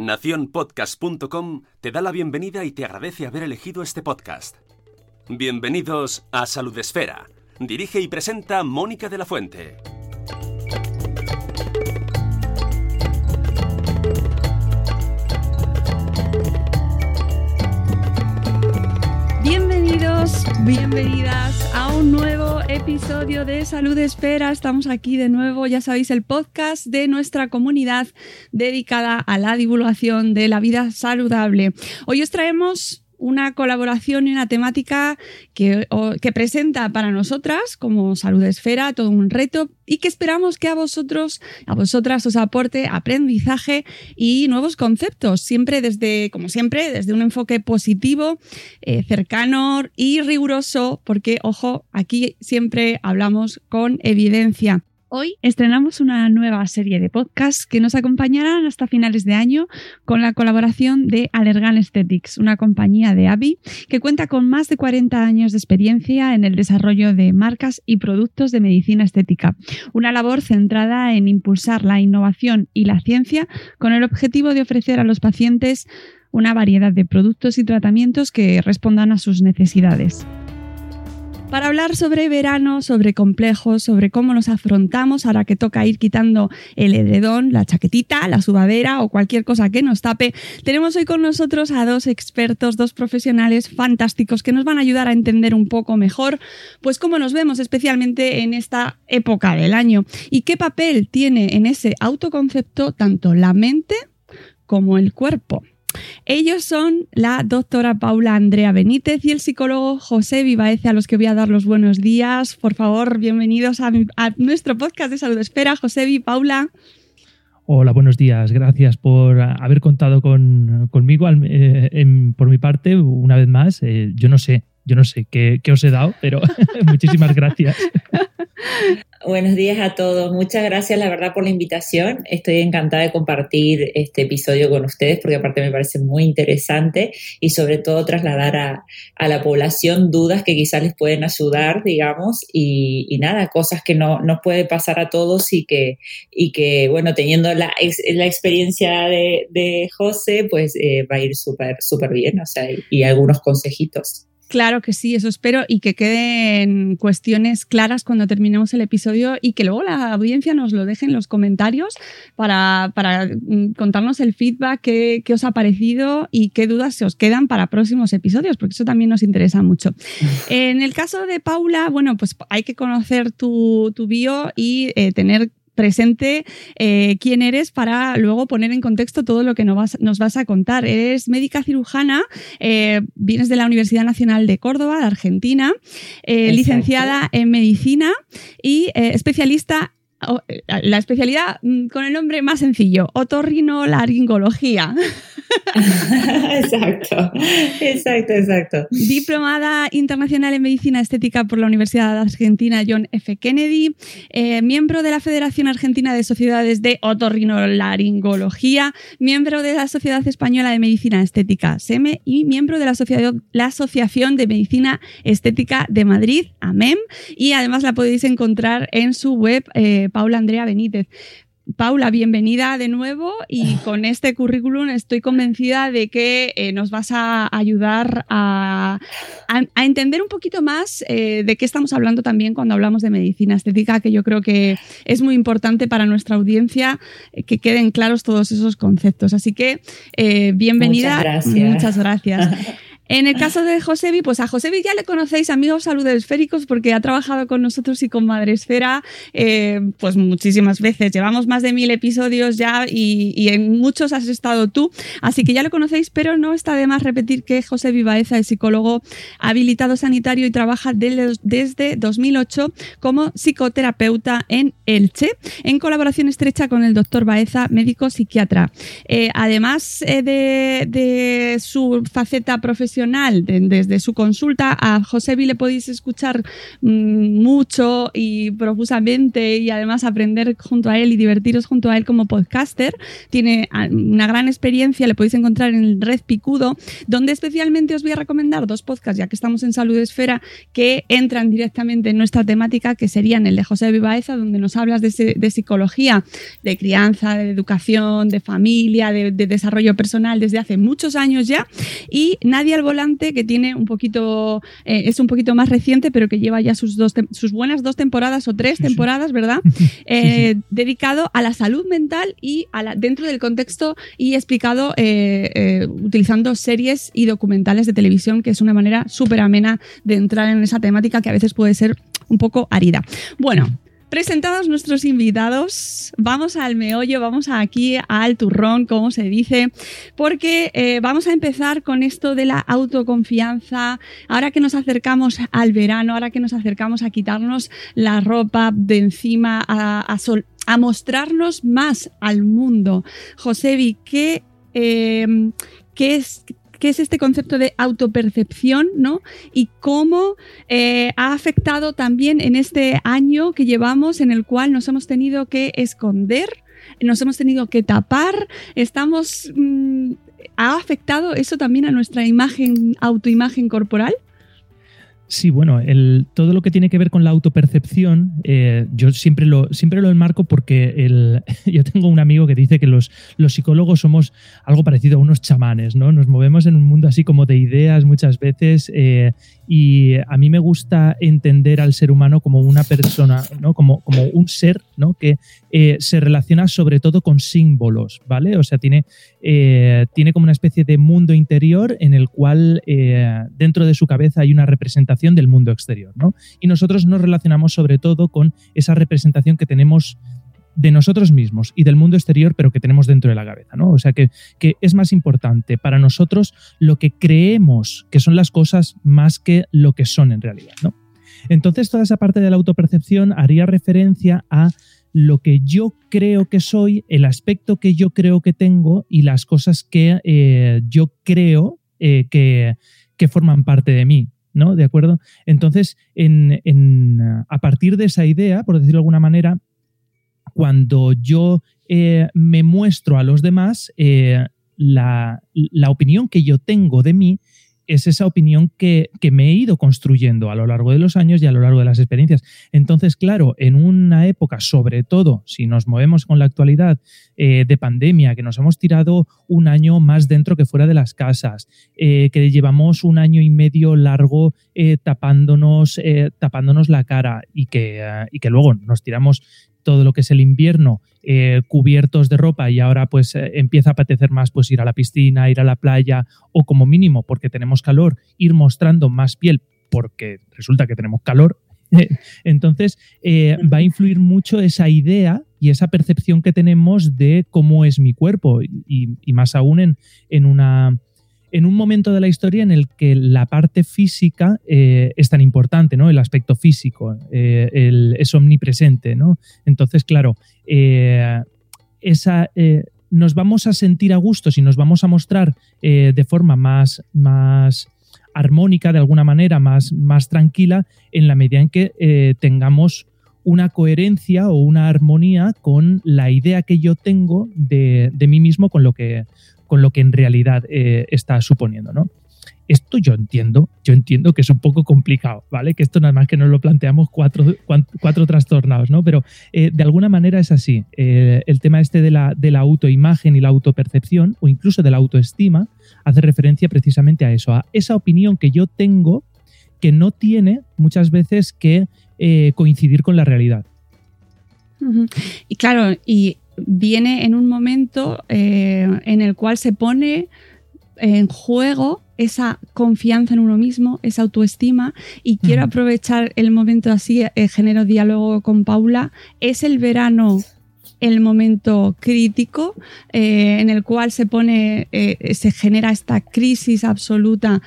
Naciónpodcast.com te da la bienvenida y te agradece haber elegido este podcast. Bienvenidos a Salud Esfera. Dirige y presenta Mónica de la Fuente. Bienvenidas a un nuevo episodio de Salud Espera. Estamos aquí de nuevo, ya sabéis, el podcast de nuestra comunidad dedicada a la divulgación de la vida saludable. Hoy os traemos una colaboración y una temática que, que, presenta para nosotras como Salud Esfera todo un reto y que esperamos que a vosotros, a vosotras os aporte aprendizaje y nuevos conceptos, siempre desde, como siempre, desde un enfoque positivo, eh, cercano y riguroso, porque, ojo, aquí siempre hablamos con evidencia. Hoy estrenamos una nueva serie de podcasts que nos acompañarán hasta finales de año con la colaboración de Allergan Aesthetics, una compañía de AVI que cuenta con más de 40 años de experiencia en el desarrollo de marcas y productos de medicina estética. Una labor centrada en impulsar la innovación y la ciencia con el objetivo de ofrecer a los pacientes una variedad de productos y tratamientos que respondan a sus necesidades para hablar sobre verano, sobre complejos, sobre cómo nos afrontamos ahora que toca ir quitando el edredón, la chaquetita, la sudadera o cualquier cosa que nos tape. Tenemos hoy con nosotros a dos expertos, dos profesionales fantásticos que nos van a ayudar a entender un poco mejor pues cómo nos vemos especialmente en esta época del año y qué papel tiene en ese autoconcepto tanto la mente como el cuerpo. Ellos son la doctora Paula Andrea Benítez y el psicólogo José Vivaece, a los que voy a dar los buenos días. Por favor, bienvenidos a, nuestro podcast de Salud Espera. José y Paula. Hola, buenos días. Gracias por haber contado conmigo. Eh, por mi parte, una vez más, eh, yo no sé, yo no sé qué, os he dado, pero muchísimas gracias. Buenos días a todos. Muchas gracias, la verdad, por la invitación. Estoy encantada de compartir este episodio con ustedes porque aparte me parece muy interesante y sobre todo trasladar a, la población dudas que quizás les pueden ayudar, digamos, y, nada, cosas que no nos puede pasar a todos y que, y que bueno, teniendo la, la experiencia de, de José, pues eh, va a ir súper, súper bien, o sea, y algunos consejitos. Claro que sí, eso espero y que queden cuestiones claras cuando terminemos el episodio y que luego la audiencia nos lo deje en los comentarios para, mm, contarnos el feedback, qué, os ha parecido y qué dudas se os quedan para próximos episodios, porque eso también nos interesa mucho. En el caso de Paula, bueno, pues hay que conocer tu, tu bio y eh, tener presente eh, quién eres para luego poner en contexto todo lo que nos vas, nos vas a contar. Eres médica cirujana, eh, vienes de la Universidad Nacional de Córdoba, de Argentina, eh, licenciada en medicina y especialista la especialidad mm, con el nombre más sencillo, otorrinolaringología. exacto, exacto, exacto. Diplomada internacional en medicina estética por la Universidad Argentina John F. Kennedy, eh, miembro de la Federación Argentina de Sociedades de Otorrinolaringología, miembro de la Sociedad Española de Medicina Estética, SEME, y miembro de la, la Asociación de Medicina Estética de Madrid, AMEM, y además la podéis encontrar en su web eh, Paula Andrea Benítez. Paula, bienvenida de nuevo y con este currículum estoy convencida de que eh, nos vas a ayudar a, entender un poquito más eh, de qué estamos hablando también cuando hablamos de medicina estética, que yo creo que es muy importante para nuestra audiencia eh, que queden claros todos esos conceptos. Así que bienvenida. Muchas gracias. Muchas gracias. En el caso de Josebi, pues a Josebi ya le conocéis, amigos esféricos, porque ha trabajado con nosotros y con Madresfera eh, pues muchísimas veces. Llevamos más de mil episodios ya y, en muchos has estado tú, así que ya lo conocéis, pero no está de más repetir que Josebi Baeza es psicólogo habilitado sanitario y trabaja desde 2008 como psicoterapeuta en Elche, en colaboración estrecha con el doctor Baeza, médico psiquiatra. Eh, además eh, de, su faceta profesional, desde su consulta, a Josebi le podéis escuchar mm, mucho y profusamente y además aprender junto a él y divertiros junto a él como podcaster. Tiene ah, una gran experiencia, le podéis encontrar en Red Picudo, donde especialmente os voy a recomendar dos podcasts, ya que estamos en Salud Esfera, que entran directamente en nuestra temática, que serían el de José Vivaeza, donde nos hablas de, psicología, de crianza, de educación, de familia, de, desarrollo personal desde hace muchos años ya, y Nadie al Volante, que tiene un poquito, eh, es un poquito más reciente, pero que lleva ya sus, dos, sus buenas dos temporadas o tres temporadas, ¿verdad? Eh, dedicado a la salud mental y a la, dentro del contexto y explicado eh, utilizando series y documentales de televisión, que es una manera súper amena de entrar en esa temática que a veces puede ser un poco árida. Bueno, Presentados nuestros invitados, vamos al meollo, vamos aquí al turrón, como se dice, porque eh, vamos a empezar con esto de la autoconfianza. Ahora que nos acercamos al verano, ahora que nos acercamos a quitarnos la ropa de encima, a, mostrarnos más al mundo. Josevi, ¿qué, eh, ¿qué es, qué es este concepto de autopercepción, ¿no? Y cómo eh, ha afectado también en este año que llevamos en el cual nos hemos tenido que esconder, nos hemos tenido que tapar, estamos... Mm, ¿Ha afectado eso también a nuestra imagen, autoimagen corporal? Sí, bueno, el, todo lo que tiene que ver con la autopercepción, eh, yo siempre lo, siempre lo enmarco porque el, yo tengo un amigo que dice que los, los psicólogos somos algo parecido a unos chamanes, ¿no? Nos movemos en un mundo así como de ideas muchas veces eh, y a mí me gusta entender al ser humano como una persona, ¿no? como, como un ser ¿no? que eh, se relaciona sobre todo con símbolos, ¿vale? O sea, tiene, eh, tiene como una especie de mundo interior en el cual eh, dentro de su cabeza hay una representación del mundo exterior, ¿no? Y nosotros nos relacionamos sobre todo con esa representación que tenemos de nosotros mismos y del mundo exterior, pero que tenemos dentro de la cabeza, ¿no? O sea que, es más importante para nosotros lo que creemos que son las cosas más que lo que son en realidad, ¿no? Entonces, toda esa parte de la autopercepción haría referencia a lo que yo creo que soy, el aspecto que yo creo que tengo y las cosas que eh, yo creo eh, que, forman parte de mí. ¿No? ¿De acuerdo? Entonces, a partir de esa idea, por decirlo de alguna manera, cuando yo eh, me muestro a los demás, eh, la, opinión que yo tengo de mí es esa opinión que, me he ido construyendo a lo largo de los años y a lo largo de las experiencias. Entonces, claro, en una época, sobre todo si nos movemos con la actualidad eh, de pandemia, que nos hemos tirado un año más dentro que fuera de las casas, que llevamos un año y medio largo tapándonos, tapándonos la cara y que, y que luego nos tiramos todo lo que es el invierno eh, cubiertos de ropa y ahora pues eh, empieza a apetecer más pues ir a la piscina, ir a la playa o como mínimo porque tenemos calor, ir mostrando más piel porque resulta que tenemos calor. Entonces eh, va a influir mucho esa idea y esa percepción que tenemos de cómo es mi cuerpo y, más aún en, en una en un momento de la historia en el que la parte física eh, es tan importante, ¿no? El aspecto físico eh, es omnipresente, ¿no? Entonces, claro, eh, esa, nos vamos a sentir a gusto si nos vamos a mostrar de forma más, más armónica, de alguna manera, más, más tranquila, en la medida en que tengamos una coherencia o una armonía con la idea que yo tengo de, de mí mismo con lo que, con lo que en realidad eh, está suponiendo, ¿no? Esto yo entiendo, yo entiendo que es un poco complicado, ¿vale? Que esto nada más que nos lo planteamos cuatro, cuatro trastornados, ¿no? Pero eh, de alguna manera es así. Eh, el tema este de la, de la autoimagen y la autopercepción, o incluso de la autoestima, hace referencia precisamente a eso, a esa opinión que yo tengo que no tiene muchas veces que coincidir con la realidad. Y claro, y viene en un momento eh, en el cual se pone en juego esa confianza en uno mismo, esa autoestima. Y quiero aprovechar el momento así, eh, genero diálogo con Paula. ¿Es el verano el momento crítico eh, en el cual se pone, eh, se genera esta crisis absoluta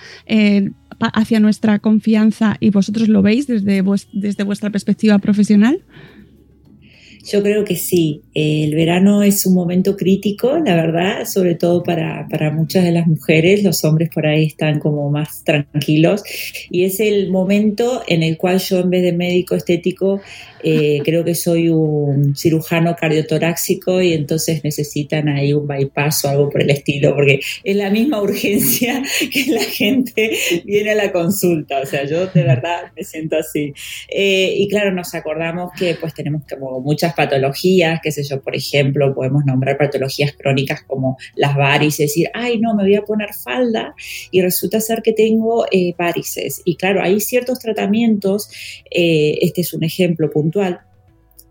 hacia nuestra confianza y vosotros lo veis desde, desde vuestra perspectiva profesional? Yo creo que sí. El verano es un momento crítico, la verdad, sobre todo para, para, muchas de las mujeres. Los hombres por ahí están como más tranquilos. Y es el momento en el cual yo, en vez de médico estético, eh, creo que soy un cirujano cardiotoráxico y entonces necesitan ahí un bypass o algo por el estilo, porque es la misma urgencia que la gente viene a la consulta. O sea, yo de verdad me siento así. Eh, y claro, nos acordamos que pues tenemos como muchas patologías, qué sé yo, por ejemplo, podemos nombrar patologías crónicas como las varices, decir, ay, no, me voy a poner falda y resulta ser que tengo eh, varices. Y claro, hay ciertos tratamientos, este es un ejemplo puntual,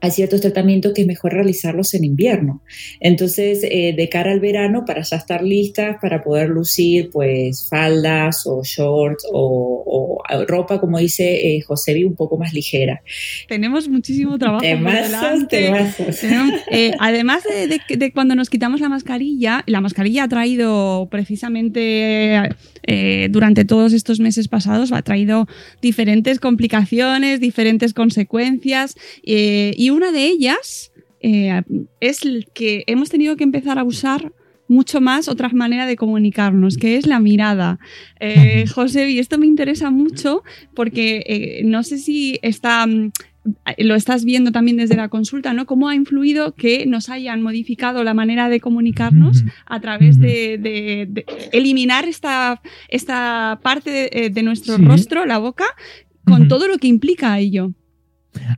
hay ciertos tratamientos que es mejor realizarlos en invierno. Entonces, eh, de cara al verano, para ya estar listas, para poder lucir pues faldas o shorts o, ropa, como dice eh, Josebi, un poco más ligera. Tenemos muchísimo trabajo. Eh, además de, de, cuando nos quitamos la mascarilla, la mascarilla ha traído precisamente eh, durante todos estos meses pasados ha traído diferentes complicaciones, diferentes consecuencias eh, y una de ellas eh, es que hemos tenido que empezar a usar mucho más otra manera de comunicarnos, que es la mirada. José, y esto me interesa mucho porque no sé si está lo estás viendo también desde la consulta, ¿no? ¿Cómo ha influido que nos hayan modificado la manera de comunicarnos a través de, eliminar esta, esta parte de, eh, nuestro rostro, la boca, con todo lo que implica ello?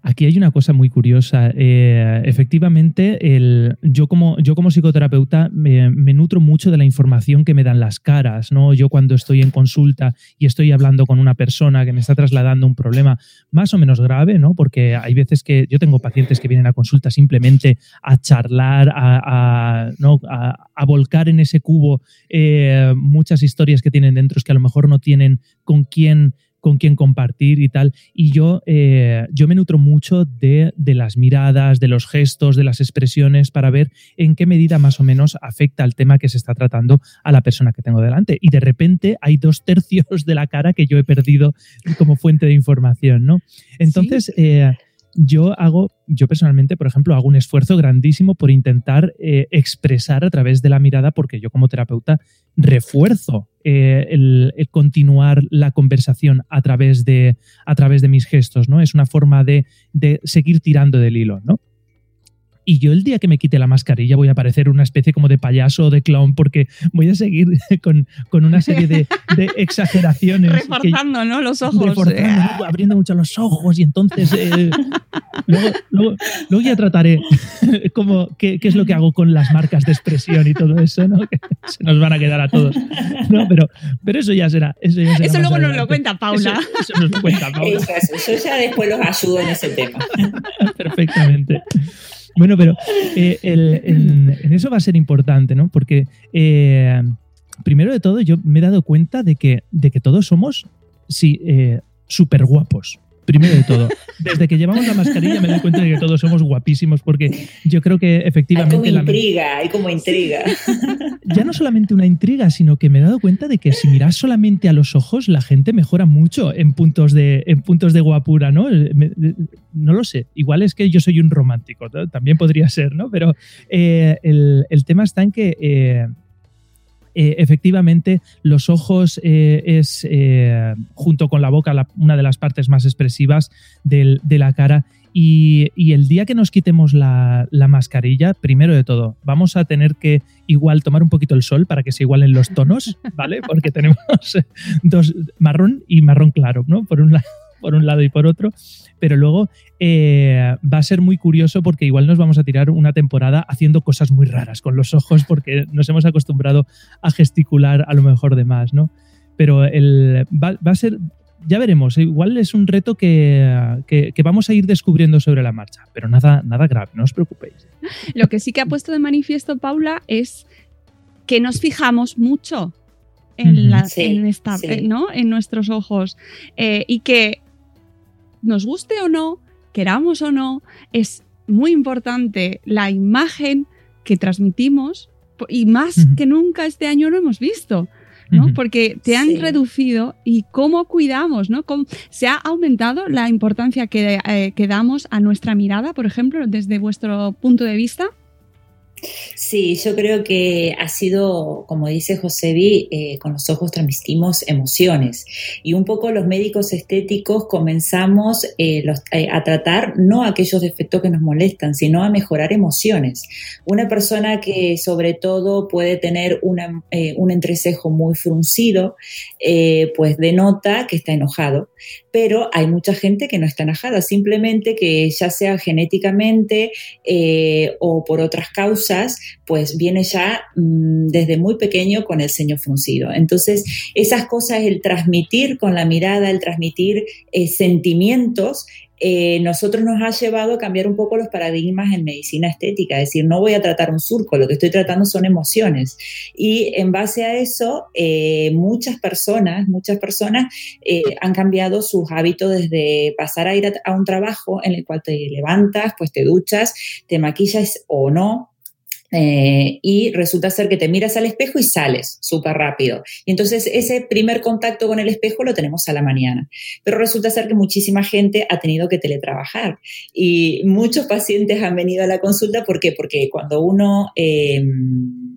Aquí hay una cosa muy curiosa. Eh, efectivamente, el, yo, como, yo como psicoterapeuta me, nutro mucho de la información que me dan las caras. ¿no? Yo cuando estoy en consulta y estoy hablando con una persona que me está trasladando un problema más o menos grave, ¿no? porque hay veces que yo tengo pacientes que vienen a consulta simplemente a charlar, a, a, volcar en ese cubo eh, muchas historias que tienen dentro que a lo mejor no tienen con quién con quién compartir y tal. Y yo, eh, yo me nutro mucho de, las miradas, de los gestos, de las expresiones para ver en qué medida más o menos afecta el tema que se está tratando a la persona que tengo delante. Y de repente hay dos tercios de la cara que yo he perdido como fuente de información, ¿no? Entonces, eh, yo hago, yo personalmente, por ejemplo, hago un esfuerzo grandísimo por intentar eh, expresar a través de la mirada, porque yo como terapeuta refuerzo eh, el, continuar la conversación a través de, a través de mis gestos, ¿no? Es una forma de, de seguir tirando del hilo, ¿no? Y yo el día que me quite la mascarilla voy a parecer una especie como de payaso o de clown porque voy a seguir con, una serie de, exageraciones. Reforzando, ¿no? Los ojos. Eh. Abriendo mucho los ojos y entonces eh, luego, ya trataré como qué, es lo que hago con las marcas de expresión y todo eso, ¿no? Que se nos van a quedar a todos. No, pero, pero eso ya será. Eso, eso luego nos lo cuenta Paula. Eso, nos lo cuenta Paula. yo ya después los ayudo en ese tema. Perfectamente. Bueno, pero eh, en, eso va a ser importante, ¿no? Porque eh, primero de todo yo me he dado cuenta de que, de que todos somos, sí, eh, súper guapos primero de todo, desde que llevamos la mascarilla me doy cuenta de que todos somos guapísimos porque yo creo que efectivamente... Hay como intriga, hay como intriga. Ya no solamente una intriga, sino que me he dado cuenta de que si miras solamente a los ojos, la gente mejora mucho en puntos de, en puntos de guapura, ¿no? No lo sé, igual es que yo soy un romántico, también podría ser, ¿no? Pero eh, el, tema está en que... Eh, eh, efectivamente los ojos eh, es, eh, junto con la boca, una de las partes más expresivas de la cara. Y, el día que nos quitemos la, mascarilla, primero de todo, vamos a tener que igual tomar un poquito el sol para que se igualen los tonos, ¿vale? Porque tenemos dos, marrón y marrón claro, ¿no? Por un lado por un lado y por otro, pero luego eh, va a ser muy curioso porque igual nos vamos a tirar una temporada haciendo cosas muy raras con los ojos porque nos hemos acostumbrado a gesticular a lo mejor de más, ¿no? Pero el, va, a ser, ya veremos, igual es un reto que, que, vamos a ir descubriendo sobre la marcha, pero nada, nada grave, no os preocupéis. Lo que sí que ha puesto de manifiesto Paula es que nos fijamos mucho en, la, en, esta, ¿no? en nuestros ojos y que nos guste o no, queramos o no, es muy importante la imagen que transmitimos y más que nunca este año lo hemos visto. ¿no? Porque te han reducido y cómo cuidamos, ¿no? ¿Se ha aumentado la importancia que, eh, que damos a nuestra mirada, por ejemplo, desde vuestro punto de vista? Sí, yo creo que ha sido, como dice Josevi, eh, con los ojos transmitimos emociones. Y un poco los médicos estéticos comenzamos eh, eh, a tratar no aquellos defectos que nos molestan, sino a mejorar emociones. Una persona que sobre todo puede tener un entrecejo muy fruncido, pues denota que está enojado. Pero hay mucha gente que no está enojada, simplemente que ya sea genéticamente o por otras causas, pues viene ya mm, desde muy pequeño con el ceño fruncido. Entonces, esas cosas, el transmitir con la mirada, el transmitir eh, sentimientos, eh, nosotros nos ha llevado a cambiar un poco los paradigmas en medicina estética, es decir, no voy a tratar un surco, lo que estoy tratando son emociones. Y en base a eso, eh, muchas personas, muchas personas han cambiado sus hábitos desde pasar a ir a, a, un trabajo en el cual te levantas, pues te duchas, te maquillas o no, eh, y resulta ser que te miras al espejo y sales súper rápido. Y entonces ese primer contacto con el espejo lo tenemos a la mañana. Pero resulta ser que muchísima gente ha tenido que teletrabajar y muchos pacientes han venido a la consulta. ¿Por qué? Porque cuando uno... Eh,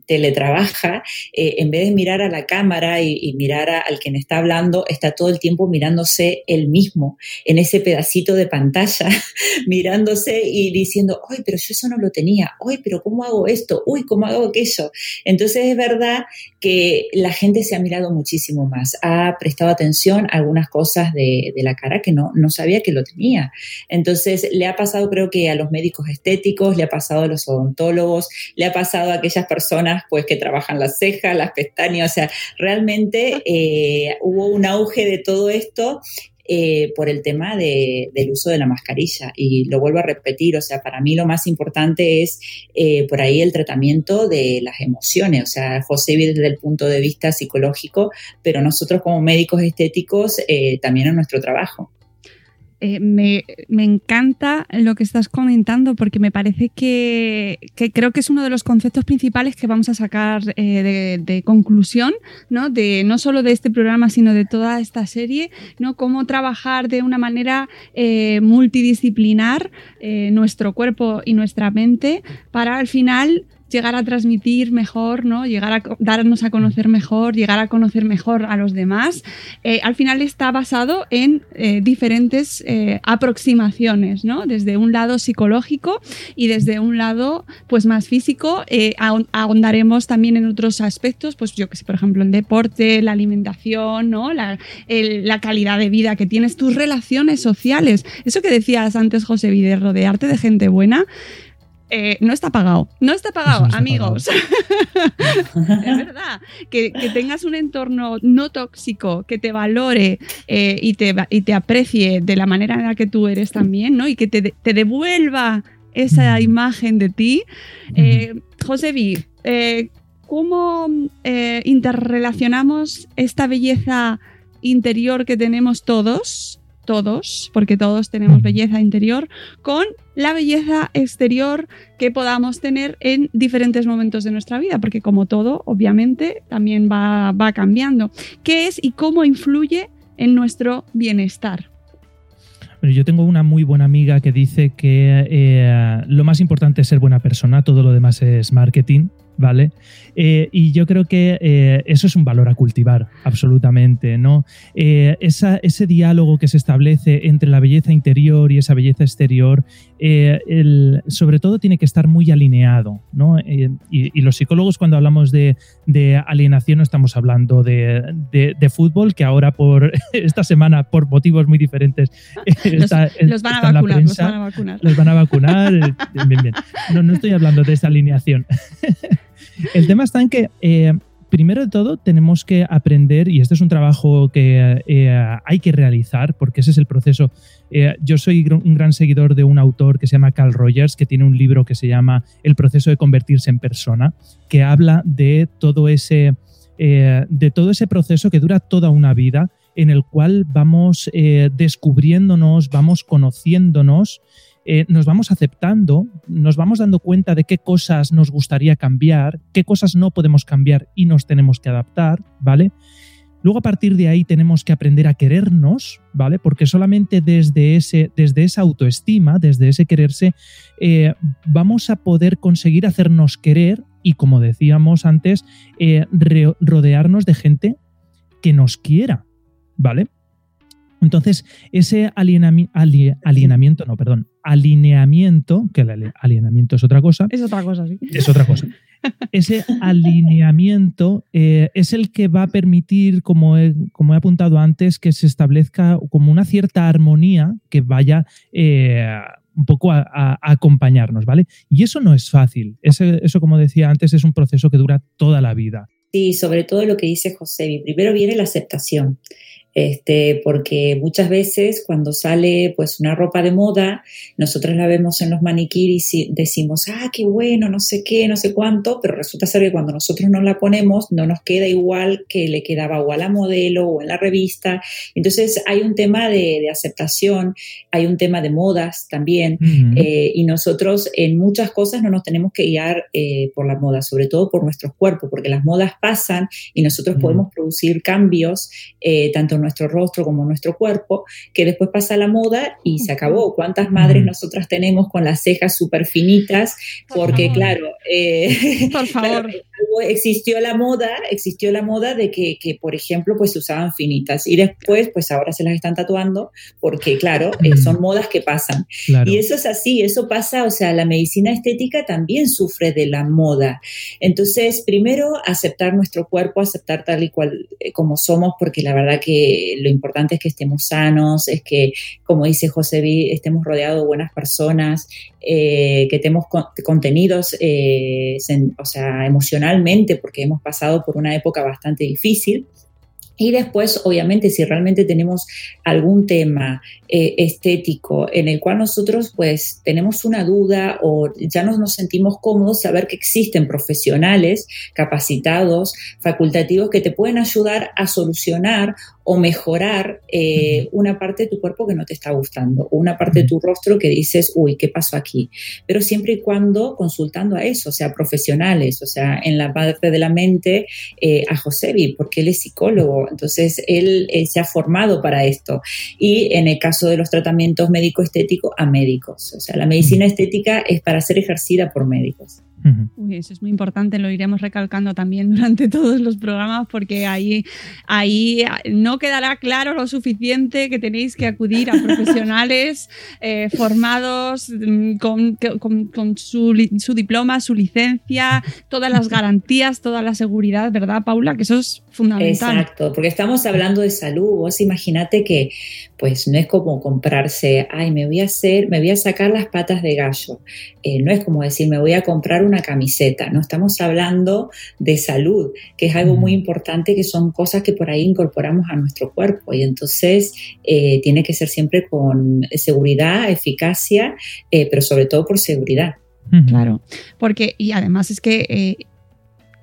teletrabaja, eh, en vez de mirar a la cámara y, mirar al quien está hablando, está todo el tiempo mirándose él mismo en ese pedacito de pantalla, mirándose y diciendo, ¡ay, pero yo eso no lo tenía! ¡ay, pero cómo hago esto! ¡uy, cómo hago aquello! Entonces es verdad que la gente se ha mirado muchísimo más, ha prestado atención a algunas cosas de, la cara que no, no sabía que lo tenía. Entonces le ha pasado creo que a los médicos estéticos, le ha pasado a los odontólogos, le ha pasado a aquellas personas pues que trabajan las cejas, las pestañas, o sea, realmente eh, hubo un auge de todo esto eh, por el tema del uso de la mascarilla. Y lo vuelvo a repetir, o sea, para mí lo más importante es eh, por ahí el tratamiento de las emociones, o sea, José desde el punto de vista psicológico, pero nosotros como médicos estéticos también en nuestro trabajo. Eh, me, encanta lo que estás comentando porque me parece que, creo que es uno de los conceptos principales que vamos a sacar eh, de, conclusión, ¿no? De, no solo de este programa, sino de toda esta serie, ¿no? Cómo trabajar de una manera eh, multidisciplinar nuestro cuerpo y nuestra mente para al final llegar a transmitir mejor, ¿no? Llegar a darnos a conocer mejor, llegar a conocer mejor a los demás. Eh, al final está basado en eh, diferentes eh, aproximaciones, ¿no? Desde un lado psicológico y desde un lado pues más físico. ahondaremos también en otros aspectos, pues yo que sé, por ejemplo, el deporte, la alimentación, ¿no? La, la calidad de vida que tienes, tus relaciones sociales. Eso que decías antes, José Vide, rodearte de gente buena. Eh, no está pagado. No está pagado, amigos. es verdad. Que, tengas un entorno no tóxico, que te valore eh, y, te, y, te, aprecie de la manera en la que tú eres también, ¿no? Y que te, devuelva esa imagen de ti. Eh, José V, eh, ¿cómo interrelacionamos esta belleza interior que tenemos todos? Todos, porque todos tenemos belleza interior, con la belleza exterior que podamos tener en diferentes momentos de nuestra vida, porque como todo, obviamente, también va, cambiando. ¿Qué es y cómo influye en nuestro bienestar? yo tengo una muy buena amiga que dice que eh, lo más importante es ser buena persona, todo lo demás es marketing. ¿Vale? Eh, y yo creo que eh, eso es un valor a cultivar, absolutamente, ¿no? Eh, ese diálogo que se establece entre la belleza interior y esa belleza exterior, sobre todo tiene que estar muy alineado, ¿no? Y, los psicólogos cuando hablamos de, alienación no estamos hablando de, fútbol, que ahora por esta semana, por motivos muy diferentes, los, van a vacunar, los van a vacunar. Los van a vacunar, bien, bien. No, no estoy hablando de esa alineación. El tema está en que, eh, primero de todo, tenemos que aprender, y este es un trabajo que eh, hay que realizar, porque ese es el proceso. Eh, yo soy un gran seguidor de un autor que se llama Carl Rogers, que tiene un libro que se llama El proceso de convertirse en persona, que habla de todo ese de todo ese proceso que dura toda una vida, en el cual vamos descubriéndonos, vamos conociéndonos, eh, nos vamos aceptando, nos vamos dando cuenta de qué cosas nos gustaría cambiar, qué cosas no podemos cambiar y nos tenemos que adaptar, ¿vale? Luego a partir de ahí tenemos que aprender a querernos, ¿vale? Porque solamente desde, ese, desde esa autoestima, desde ese quererse, eh, vamos a poder conseguir hacernos querer y, como decíamos antes, eh, rodearnos de gente que nos quiera, ¿vale? Entonces, ese alienamiento, no, perdón, alineamiento, que el alineamiento es otra cosa. Es otra cosa, sí. Es otra cosa. ese alineamiento eh, es el que va a permitir, como he, como he, apuntado antes, que se establezca como una cierta armonía que vaya eh, un poco a, acompañarnos, ¿vale? Y eso no es fácil. eso, como decía antes, es un proceso que dura toda la vida. Sí, sobre todo lo que dice José. Primero viene la aceptación este, porque muchas veces cuando sale pues una ropa de moda, nosotros la vemos en los maniquíes y decimos, ah, qué bueno, no sé qué, no sé cuánto, pero resulta ser que cuando nosotros no la ponemos no nos queda igual que le quedaba o a la modelo o en la revista. Entonces hay un tema de, aceptación, hay un tema de modas también, eh, y nosotros en muchas cosas no nos tenemos que guiar eh, por la moda, sobre todo por nuestros cuerpos, porque las modas pasan y nosotros podemos producir cambios eh, tanto en nuestro rostro como nuestro cuerpo, que después pasa la moda y se acabó. ¿Cuántas madres nosotras tenemos con las cejas súper finitas? Porque claro, eh, por favor. existió la moda, existió la moda de que, por ejemplo, pues se usaban finitas y después, pues ahora se las están tatuando porque, claro, eh, son modas que pasan. Y eso es así, eso pasa, o sea, la medicina estética también sufre de la moda. Entonces, primero, aceptar nuestro cuerpo, aceptar tal y cual eh, como somos, porque la verdad que lo importante es que estemos sanos, es que, como dice José B, estemos rodeados de buenas personas, eh, que tenemos contenidos, eh, o sea, emocionalmente, porque hemos pasado por una época bastante difícil. Y después, obviamente, si realmente tenemos algún tema eh, estético en el cual nosotros pues tenemos una duda o ya no nos sentimos cómodos, saber que existen profesionales capacitados, facultativos que te pueden ayudar a solucionar o mejorar eh, una parte de tu cuerpo que no te está gustando o una parte de tu rostro que dices, uy, ¿qué pasó aquí? Pero siempre y cuando consultando a eso, o sea, profesionales, o sea, en la parte de la mente eh, a Josebi, porque él es psicólogo, entonces él eh, se ha formado para esto. Y en el caso de los tratamientos médico-estéticos, a médicos. O sea, la medicina estética es para ser ejercida por médicos eso es muy importante, lo iremos recalcando también durante todos los programas porque ahí, ahí no quedará claro lo suficiente que tenéis que acudir a profesionales eh, formados mm, con, su, diploma, su licencia, todas las garantías, toda la seguridad, ¿verdad, Paula? Que eso es fundamental. Exacto, porque estamos hablando de salud. Vos imagínate que pues no es como comprarse, ay, me voy a hacer, me voy a sacar las patas de gallo. Eh, no es como decir, me voy a comprar una camiseta. No estamos hablando de salud, que es algo muy importante, que son cosas que por ahí incorporamos a nuestro cuerpo. Y entonces eh, tiene que ser siempre con seguridad, eficacia, eh, pero sobre todo por seguridad. Claro, porque y además es que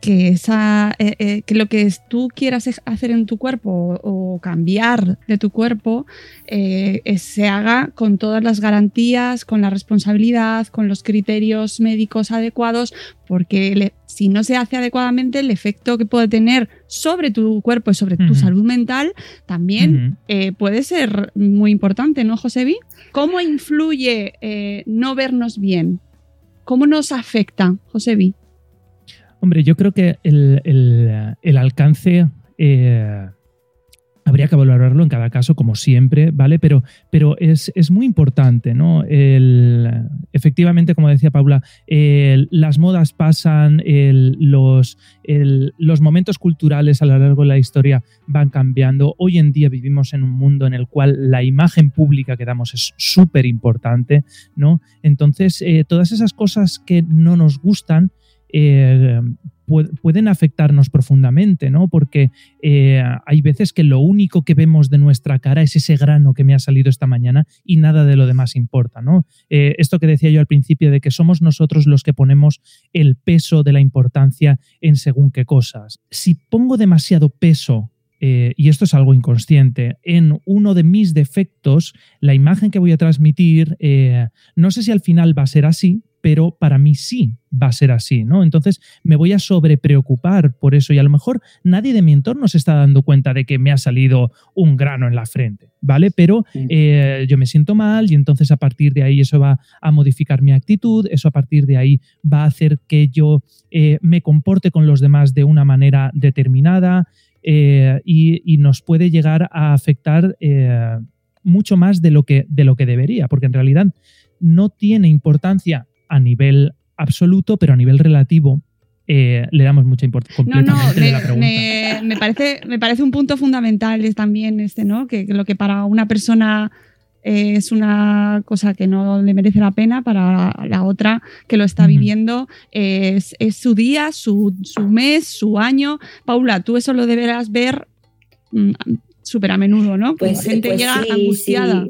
que, esa, eh, eh, que lo que tú quieras hacer en tu cuerpo o, cambiar de tu cuerpo eh, se haga con todas las garantías, con la responsabilidad, con los criterios médicos adecuados, porque si no se hace adecuadamente, el efecto que puede tener sobre tu cuerpo y sobre tu salud mental también puede ser muy importante, ¿no, Josebi? ¿Cómo influye no vernos bien? ¿Cómo nos afecta, Josebi? Hombre, yo creo que el, alcance eh, habría que valorarlo en cada caso, como siempre, ¿vale? Pero, pero es, muy importante, ¿no? efectivamente, como decía Paula, las modas pasan, los, los momentos culturales a lo largo de la historia van cambiando. Hoy en día vivimos en un mundo en el cual la imagen pública que damos es súper importante, ¿no? Entonces, eh, todas esas cosas que no nos gustan, eh, pueden afectarnos profundamente, ¿no? Porque eh, hay veces que lo único que vemos de nuestra cara es ese grano que me ha salido esta mañana y nada de lo demás importa, ¿no? Eh, esto que decía yo al principio de que somos nosotros los que ponemos el peso de la importancia en según qué cosas. Si pongo demasiado peso y esto es algo inconsciente, en uno de mis defectos, la imagen que voy a transmitir, no sé si al final va a ser así, pero para mí sí va a ser así, ¿no? Entonces me voy a sobrepreocupar por eso y a lo mejor nadie de mi entorno se está dando cuenta de que me ha salido un grano en la frente, ¿vale? Pero eh, yo me siento mal y entonces a partir de ahí eso va a modificar mi actitud, eso a partir de ahí va a hacer que yo eh, me comporte con los demás de una manera determinada eh, y, nos puede llegar a afectar mucho más de lo, que, de lo que debería, porque en realidad no tiene importancia a nivel absoluto, pero a nivel relativo eh, le damos mucha importancia. No, no, me, parece, me parece un punto fundamental es también este, ¿no? Que, lo que para una persona es una cosa que no le merece la pena, para la otra que lo está viviendo es, su día, su, mes, su año. Paula, tú eso lo deberás ver mm, súper a menudo, ¿no? Pues, gente pues llega angustiada.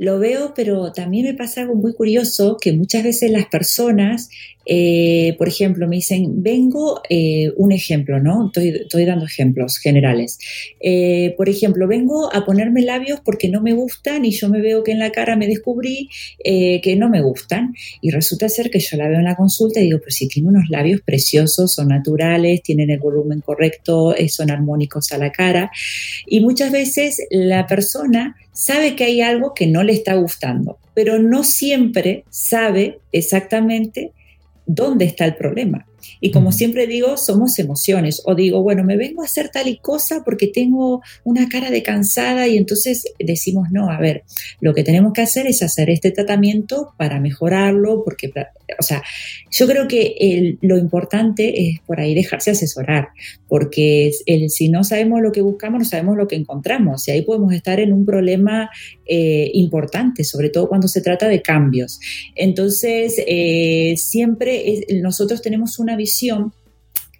Lo veo, pero también me pasa algo muy curioso, que muchas veces las personas eh, por ejemplo, me dicen, vengo, eh, un ejemplo, ¿no? Estoy, dando ejemplos generales. Eh, por ejemplo, vengo a ponerme labios porque no me gustan y yo me veo que en la cara me descubrí que no me gustan. Y resulta ser que yo la veo en la consulta y digo, pues si tiene unos labios preciosos, son naturales, tienen el volumen correcto, son armónicos a la cara. Y muchas veces la persona sabe que hay algo que no le está gustando, pero no siempre sabe exactamente dónde está el problema. Y como siempre digo, somos emociones. O digo, bueno, me vengo a hacer tal y cosa porque tengo una cara de cansada y entonces decimos, no, a ver, lo que tenemos que hacer es hacer este tratamiento para mejorarlo, porque, o sea, yo creo que lo importante es por ahí dejarse asesorar, porque el, si no sabemos lo que buscamos, no sabemos lo que encontramos. Y ahí podemos estar en un problema eh, importante, sobre todo cuando se trata de cambios. Entonces, eh, siempre nosotros tenemos una visión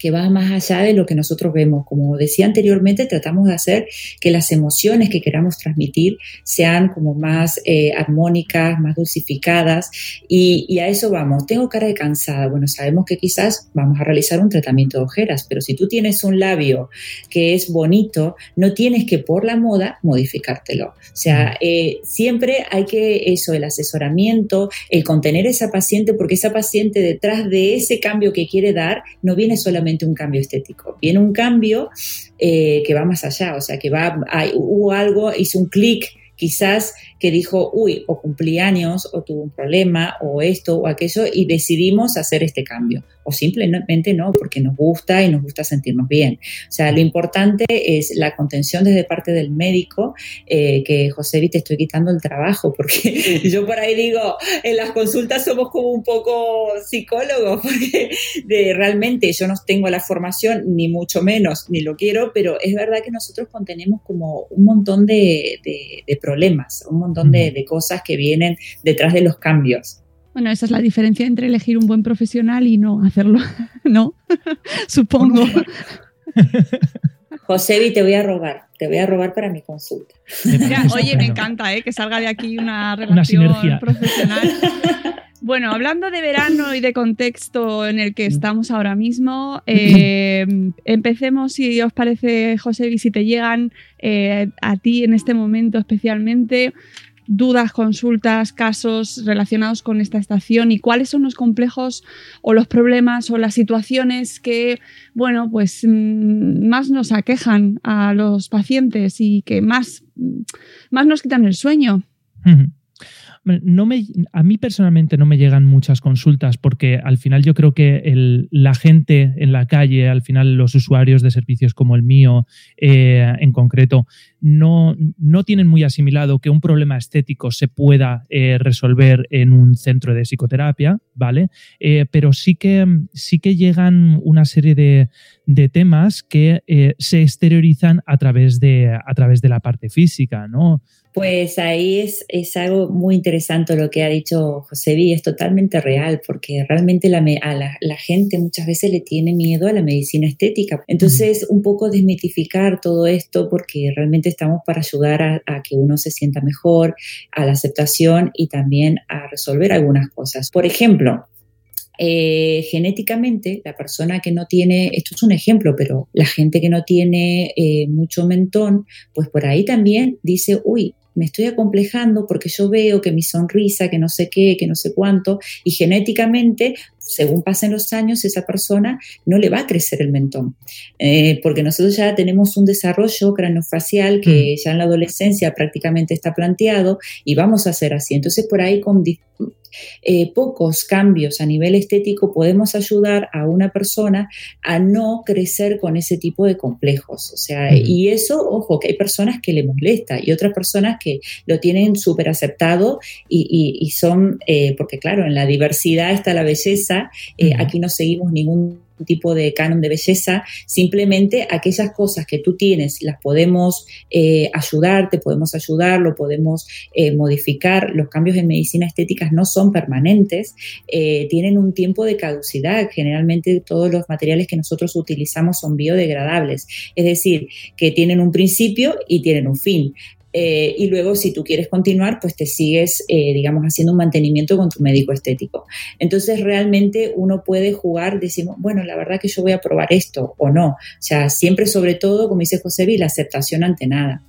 que va más allá de lo que nosotros vemos. Como decía anteriormente, tratamos de hacer que las emociones que queramos transmitir sean como más eh, armónicas, más dulcificadas y, a eso vamos. Tengo cara de cansada. Bueno, sabemos que quizás vamos a realizar un tratamiento de ojeras, pero si tú tienes un labio que es bonito, no tienes que por la moda modificártelo. O sea, eh, siempre hay que eso, el asesoramiento, el contener a esa paciente, porque esa paciente detrás de ese cambio que quiere dar no viene solamente un cambio estético, viene un cambio eh, que va más allá, o sea, que va, hubo algo, hizo un clic quizás que dijo, uy, o cumplí años, o tuvo un problema, o esto, o aquello, y decidimos hacer este cambio. O simplemente no, porque nos gusta y nos gusta sentirnos bien. O sea, lo importante es la contención desde parte del médico, eh, que José, te estoy quitando el trabajo, porque yo por ahí digo, en las consultas somos como un poco psicólogos, porque de, realmente yo no tengo la formación, ni mucho menos, ni lo quiero, pero es verdad que nosotros contenemos como un montón de, de problemas, un montón montón de, cosas que vienen detrás de los cambios. Bueno, esa es la diferencia entre elegir un buen profesional y no hacerlo, ¿no? Supongo. Josebi, te voy a robar, te voy a robar para mi consulta. oye, me encanta ¿eh? que salga de aquí una relación profesional. Bueno, hablando de verano y de contexto en el que estamos ahora mismo, eh, empecemos, si os parece, José, si te llegan eh, a ti en este momento especialmente dudas, consultas, casos relacionados con esta estación y cuáles son los complejos o los problemas o las situaciones que, bueno, pues mm, más nos aquejan a los pacientes y que más, más nos quitan el sueño. No me, a mí personalmente no me llegan muchas consultas porque al final yo creo que la gente en la calle, al final los usuarios de servicios como el mío eh, en concreto, no, no, tienen muy asimilado que un problema estético se pueda eh, resolver en un centro de psicoterapia, ¿vale? Eh, pero sí que, sí que llegan una serie de, de temas que se exteriorizan a través de, a través de la parte física, ¿no? Pues ahí es, es algo muy interesante lo que ha dicho José es totalmente real, porque realmente la, a la, gente muchas veces le tiene miedo a la medicina estética. Entonces, un poco desmitificar todo esto, porque realmente estamos para ayudar a, que uno se sienta mejor, a la aceptación y también a resolver algunas cosas. Por ejemplo, eh, genéticamente, la persona que no tiene, esto es un ejemplo, pero la gente que no tiene eh, mucho mentón, pues por ahí también dice, uy, me estoy acomplejando porque yo veo que mi sonrisa, que no sé qué, que no sé cuánto, y genéticamente, según pasen los años, esa persona no le va a crecer el mentón, eh, porque nosotros ya tenemos un desarrollo craneofacial que mm. ya en la adolescencia prácticamente está planteado y vamos a hacer así. Entonces, por ahí con eh, pocos cambios a nivel estético podemos ayudar a una persona a no crecer con ese tipo de complejos. O sea, y eso, ojo, que hay personas que le molesta y otras personas que lo tienen súper aceptado y, son, eh, porque claro, en la diversidad está la belleza, eh, aquí no seguimos ningún tipo de canon de belleza, simplemente aquellas cosas que tú tienes las podemos eh, ayudar, te podemos ayudar, lo podemos eh, modificar. Los cambios en medicina estética no son permanentes, eh, tienen un tiempo de caducidad. Generalmente todos los materiales que nosotros utilizamos son biodegradables, es decir, que tienen un principio y tienen un fin. Eh, y luego, si tú quieres continuar, pues te sigues, eh, digamos, haciendo un mantenimiento con tu médico estético. Entonces, realmente uno puede jugar, decimos, bueno, la verdad que yo voy a probar esto o no. O sea, siempre, sobre todo, como dice José la aceptación ante nada.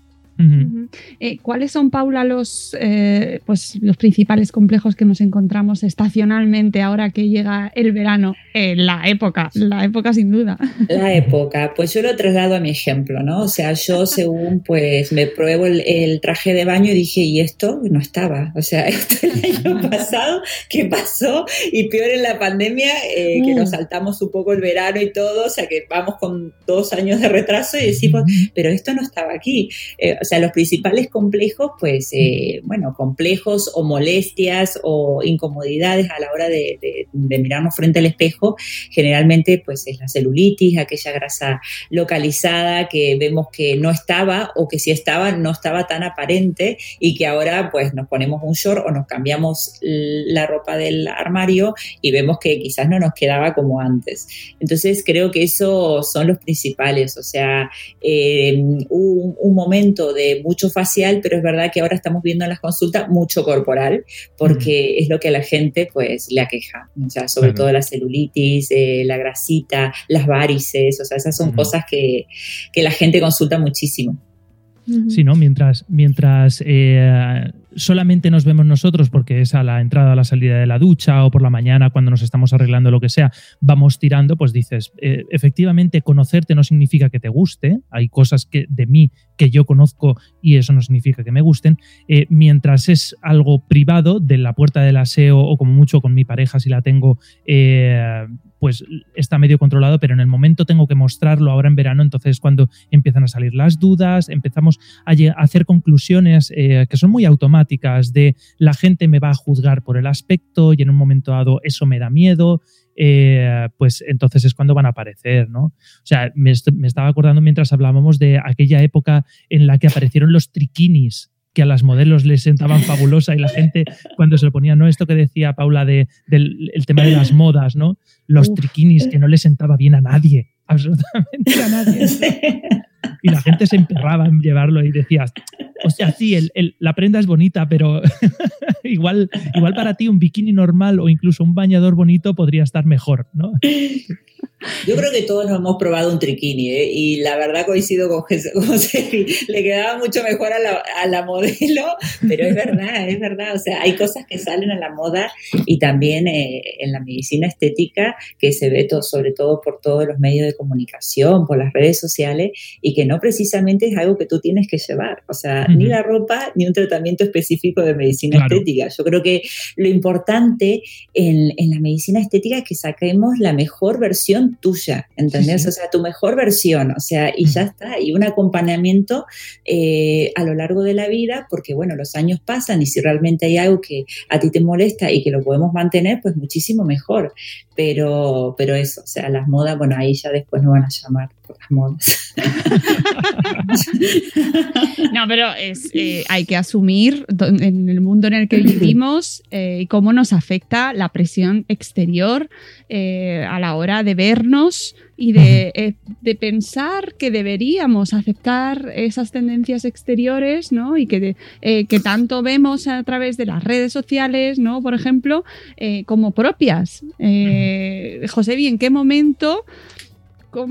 Eh, ¿Cuáles son, Paula, los, eh, pues, los principales complejos que nos encontramos estacionalmente ahora que llega el verano? la época, la época sin duda. La época, pues yo lo traslado a mi ejemplo, ¿no? O sea, yo según pues me pruebo el, traje de baño y dije, ¿y esto? No estaba. O sea, esto el año pasado, ¿qué pasó? Y peor en la pandemia, eh, que nos mm. saltamos un poco el verano y todo, o sea, que vamos con dos años de retraso y decimos, pero esto no estaba aquí. O sea, los principales complejos, pues, eh, bueno, complejos o molestias o incomodidades a la hora de, mirarnos frente al espejo, generalmente, pues, es la celulitis, aquella grasa localizada que vemos que no estaba o que si estaba, no estaba tan aparente y que ahora, pues, nos ponemos un short o nos cambiamos la ropa del armario y vemos que quizás no nos quedaba como antes. Entonces, creo que esos son los principales, o sea, eh, un momento de mucho facial, pero es verdad que ahora estamos viendo en las consultas mucho corporal, porque es lo que a la gente pues le aqueja, o sea, sobre todo la celulitis, eh, la grasita, las varices, o sea, esas son cosas que, que la gente consulta muchísimo. Sí, ¿no? Mientras, mientras eh, solamente nos vemos nosotros porque es a la entrada o la salida de la ducha o por la mañana cuando nos estamos arreglando lo que sea, vamos tirando, pues dices, eh, efectivamente conocerte no significa que te guste, hay cosas que, de mí que yo conozco y eso no significa que me gusten, eh, mientras es algo privado de la puerta del aseo o como mucho con mi pareja si la tengo, eh, pues está medio controlado, pero en el momento tengo que mostrarlo ahora en verano, entonces cuando empiezan a salir las dudas, empezamos a, hacer conclusiones que son muy automáticas de la gente me va a juzgar por el aspecto y en un momento dado eso me da miedo, eh, pues entonces es cuando van a aparecer, ¿no? O sea, me, estaba acordando mientras hablábamos de aquella época en la que aparecieron los triquinis, que a las modelos les sentaban fabulosa y la gente cuando se lo ponía, ¿no? Esto que decía Paula de, del el tema de las modas, ¿no? Los triquinis que no le sentaba bien a nadie, absolutamente a nadie. Y la gente se emperraba en llevarlo y decías, o sea, sí, el, la prenda es bonita, pero igual, igual para ti un bikini normal o incluso un bañador bonito podría estar mejor, ¿no? Yo creo que todos nos hemos probado un triquini ¿eh? y la verdad coincido con José, le quedaba mucho mejor a la, a la, modelo, pero es verdad, es verdad, o sea, hay cosas que salen a la moda y también eh, en la medicina estética que se ve todo, sobre todo por todos los medios de comunicación, por las redes sociales y que no precisamente es algo que tú tienes que llevar, o sea, ni la ropa ni un tratamiento específico de medicina estética. Yo creo que lo importante en, en la medicina estética es que saquemos la mejor versión tuya, ¿entendés? O sea, tu mejor versión, o sea, y ya está, y un acompañamiento eh, a lo largo de la vida, porque bueno, los años pasan y si realmente hay algo que a ti te molesta y que lo podemos mantener, pues muchísimo mejor. Pero, pero eso, o sea, las modas, bueno, ahí ya después nos van a llamar no, pero es, eh, hay que asumir en el mundo en el que vivimos eh, cómo nos afecta la presión exterior eh, a la hora de vernos y de, de, pensar que deberíamos aceptar esas tendencias exteriores, ¿no? Y que, que tanto vemos a través de las redes sociales, ¿no? Por ejemplo, como propias. José, ¿en qué momento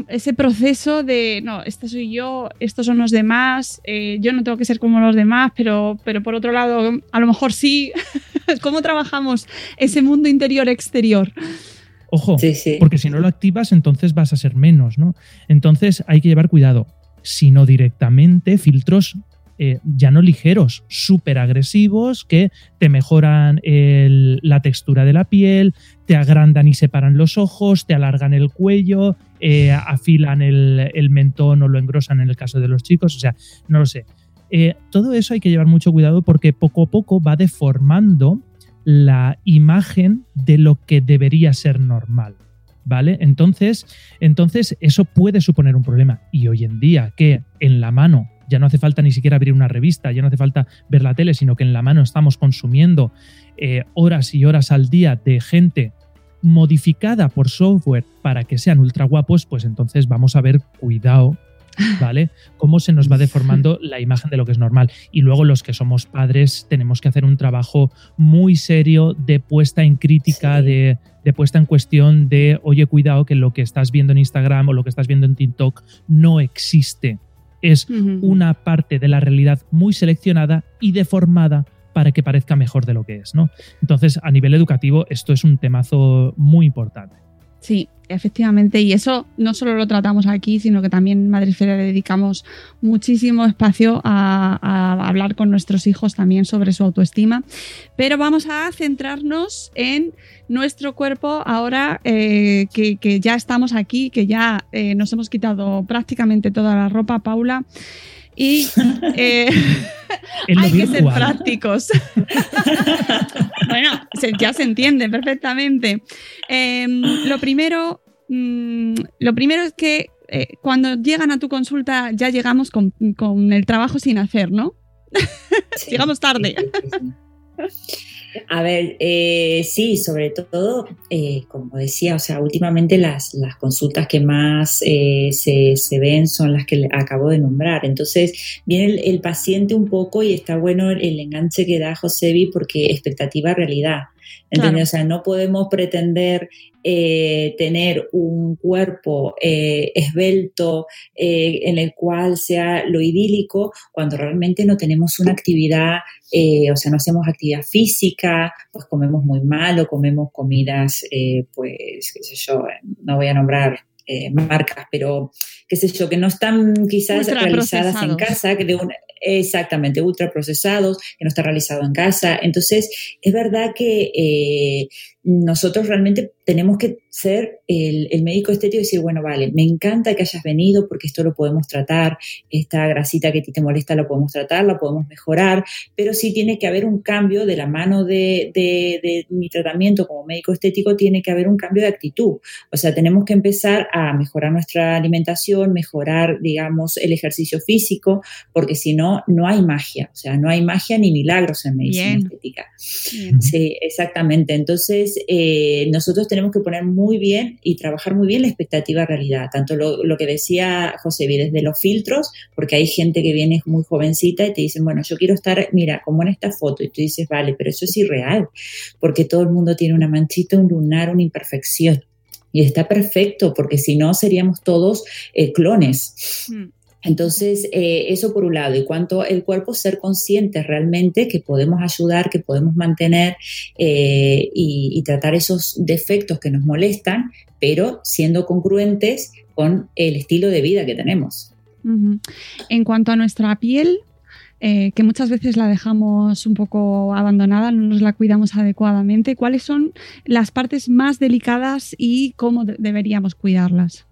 ese proceso de, no, este soy yo, estos son los demás, eh, yo no tengo que ser como los demás, pero, pero por otro lado, a lo mejor sí. ¿Cómo trabajamos ese mundo interior-exterior? Ojo, porque si no lo activas, entonces vas a ser menos, ¿no? Entonces hay que llevar cuidado, sino directamente filtros eh, ya no ligeros, súper agresivos, que te mejoran la textura de la piel, te agrandan y separan los ojos, te alargan el cuello, eh, afilan el, mentón o lo engrosan en el caso de los chicos, o sea, no lo sé. Eh, todo eso hay que llevar mucho cuidado porque poco a poco va deformando la imagen de lo que debería ser normal. ¿Vale? Entonces, entonces, eso puede suponer un problema. Y hoy en día, que en la mano ya no hace falta ni siquiera abrir una revista, ya no hace falta ver la tele, sino que en la mano estamos consumiendo eh, horas y horas al día de gente modificada por software para que sean ultra guapos, pues entonces vamos a ver cuidado, ¿vale? Cómo se nos va deformando la imagen de lo que es normal. Y luego los que somos padres tenemos que hacer un trabajo muy serio de puesta en crítica, de, de puesta en cuestión de, oye, cuidado que lo que estás viendo en Instagram o lo que estás viendo en TikTok no existe es una parte de la realidad muy seleccionada y deformada para que parezca mejor de lo que es, ¿no? Entonces, a nivel educativo, esto es un temazo muy importante. Sí, efectivamente, y eso no solo lo tratamos aquí, sino que también en Madresfera le dedicamos muchísimo espacio a, hablar con nuestros hijos también sobre su autoestima. Pero vamos a centrarnos en nuestro cuerpo ahora eh, que, ya estamos aquí, que ya eh, nos hemos quitado prácticamente toda la ropa, Paula. Y eh, hay que ser prácticos. bueno, ya se entiende perfectamente. Em, lo, primero, mm, lo primero es que eh, cuando llegan a tu consulta ya llegamos con, el trabajo sin hacer, ¿no? llegamos tarde. A ver, eh, sí, sobre todo, eh, como decía, o sea, últimamente las, las consultas que más eh, se, se, ven son las que acabo de nombrar. Entonces, viene el, paciente un poco y está bueno el, enganche que da Josevi porque expectativa ¿Entiendes? O sea, no podemos pretender eh, tener un cuerpo eh, esbelto eh, en el cual sea lo idílico cuando realmente no tenemos una actividad, o sea, no hacemos actividad física, pues comemos muy mal o comemos comidas, pues, qué sé yo, no voy a nombrar marcas, pero qué sé yo, que no están quizás realizadas en casa, que de una, exactamente ultraprocesados, que no está realizado en casa. Entonces, es verdad que nosotros realmente tenemos que ser el, médico estético y decir, bueno, vale, me encanta que hayas venido porque esto lo podemos tratar, esta grasita que a ti te molesta lo podemos tratar, la podemos mejorar, pero sí tiene que haber un cambio de la mano de, de, mi tratamiento como médico estético, tiene que haber un cambio de actitud. O sea, tenemos que empezar a mejorar nuestra alimentación, mejorar, digamos, el ejercicio físico, porque si no, no hay magia, o sea, no hay magia ni milagros en medicina estética. Sí, exactamente. Entonces, eh, nosotros tenemos que poner muy bien y trabajar muy bien la expectativa realidad, tanto lo, que decía José, desde los filtros, porque hay gente que viene muy jovencita y te dicen, bueno, yo quiero estar, mira, como en esta foto, y tú dices, vale, pero eso es irreal, porque todo el mundo tiene una manchita, un lunar, una imperfección. Y está perfecto, porque si no seríamos todos eh, clones. Mm. Entonces, eh, eso por un lado, y cuanto el cuerpo ser consciente realmente que podemos ayudar, que podemos mantener eh, y, tratar esos defectos que nos molestan, pero siendo congruentes con el estilo de vida que tenemos. En cuanto a nuestra piel, eh, que muchas veces la dejamos un poco abandonada, no nos la cuidamos adecuadamente, ¿cuáles son las partes más delicadas y cómo deberíamos cuidarlas?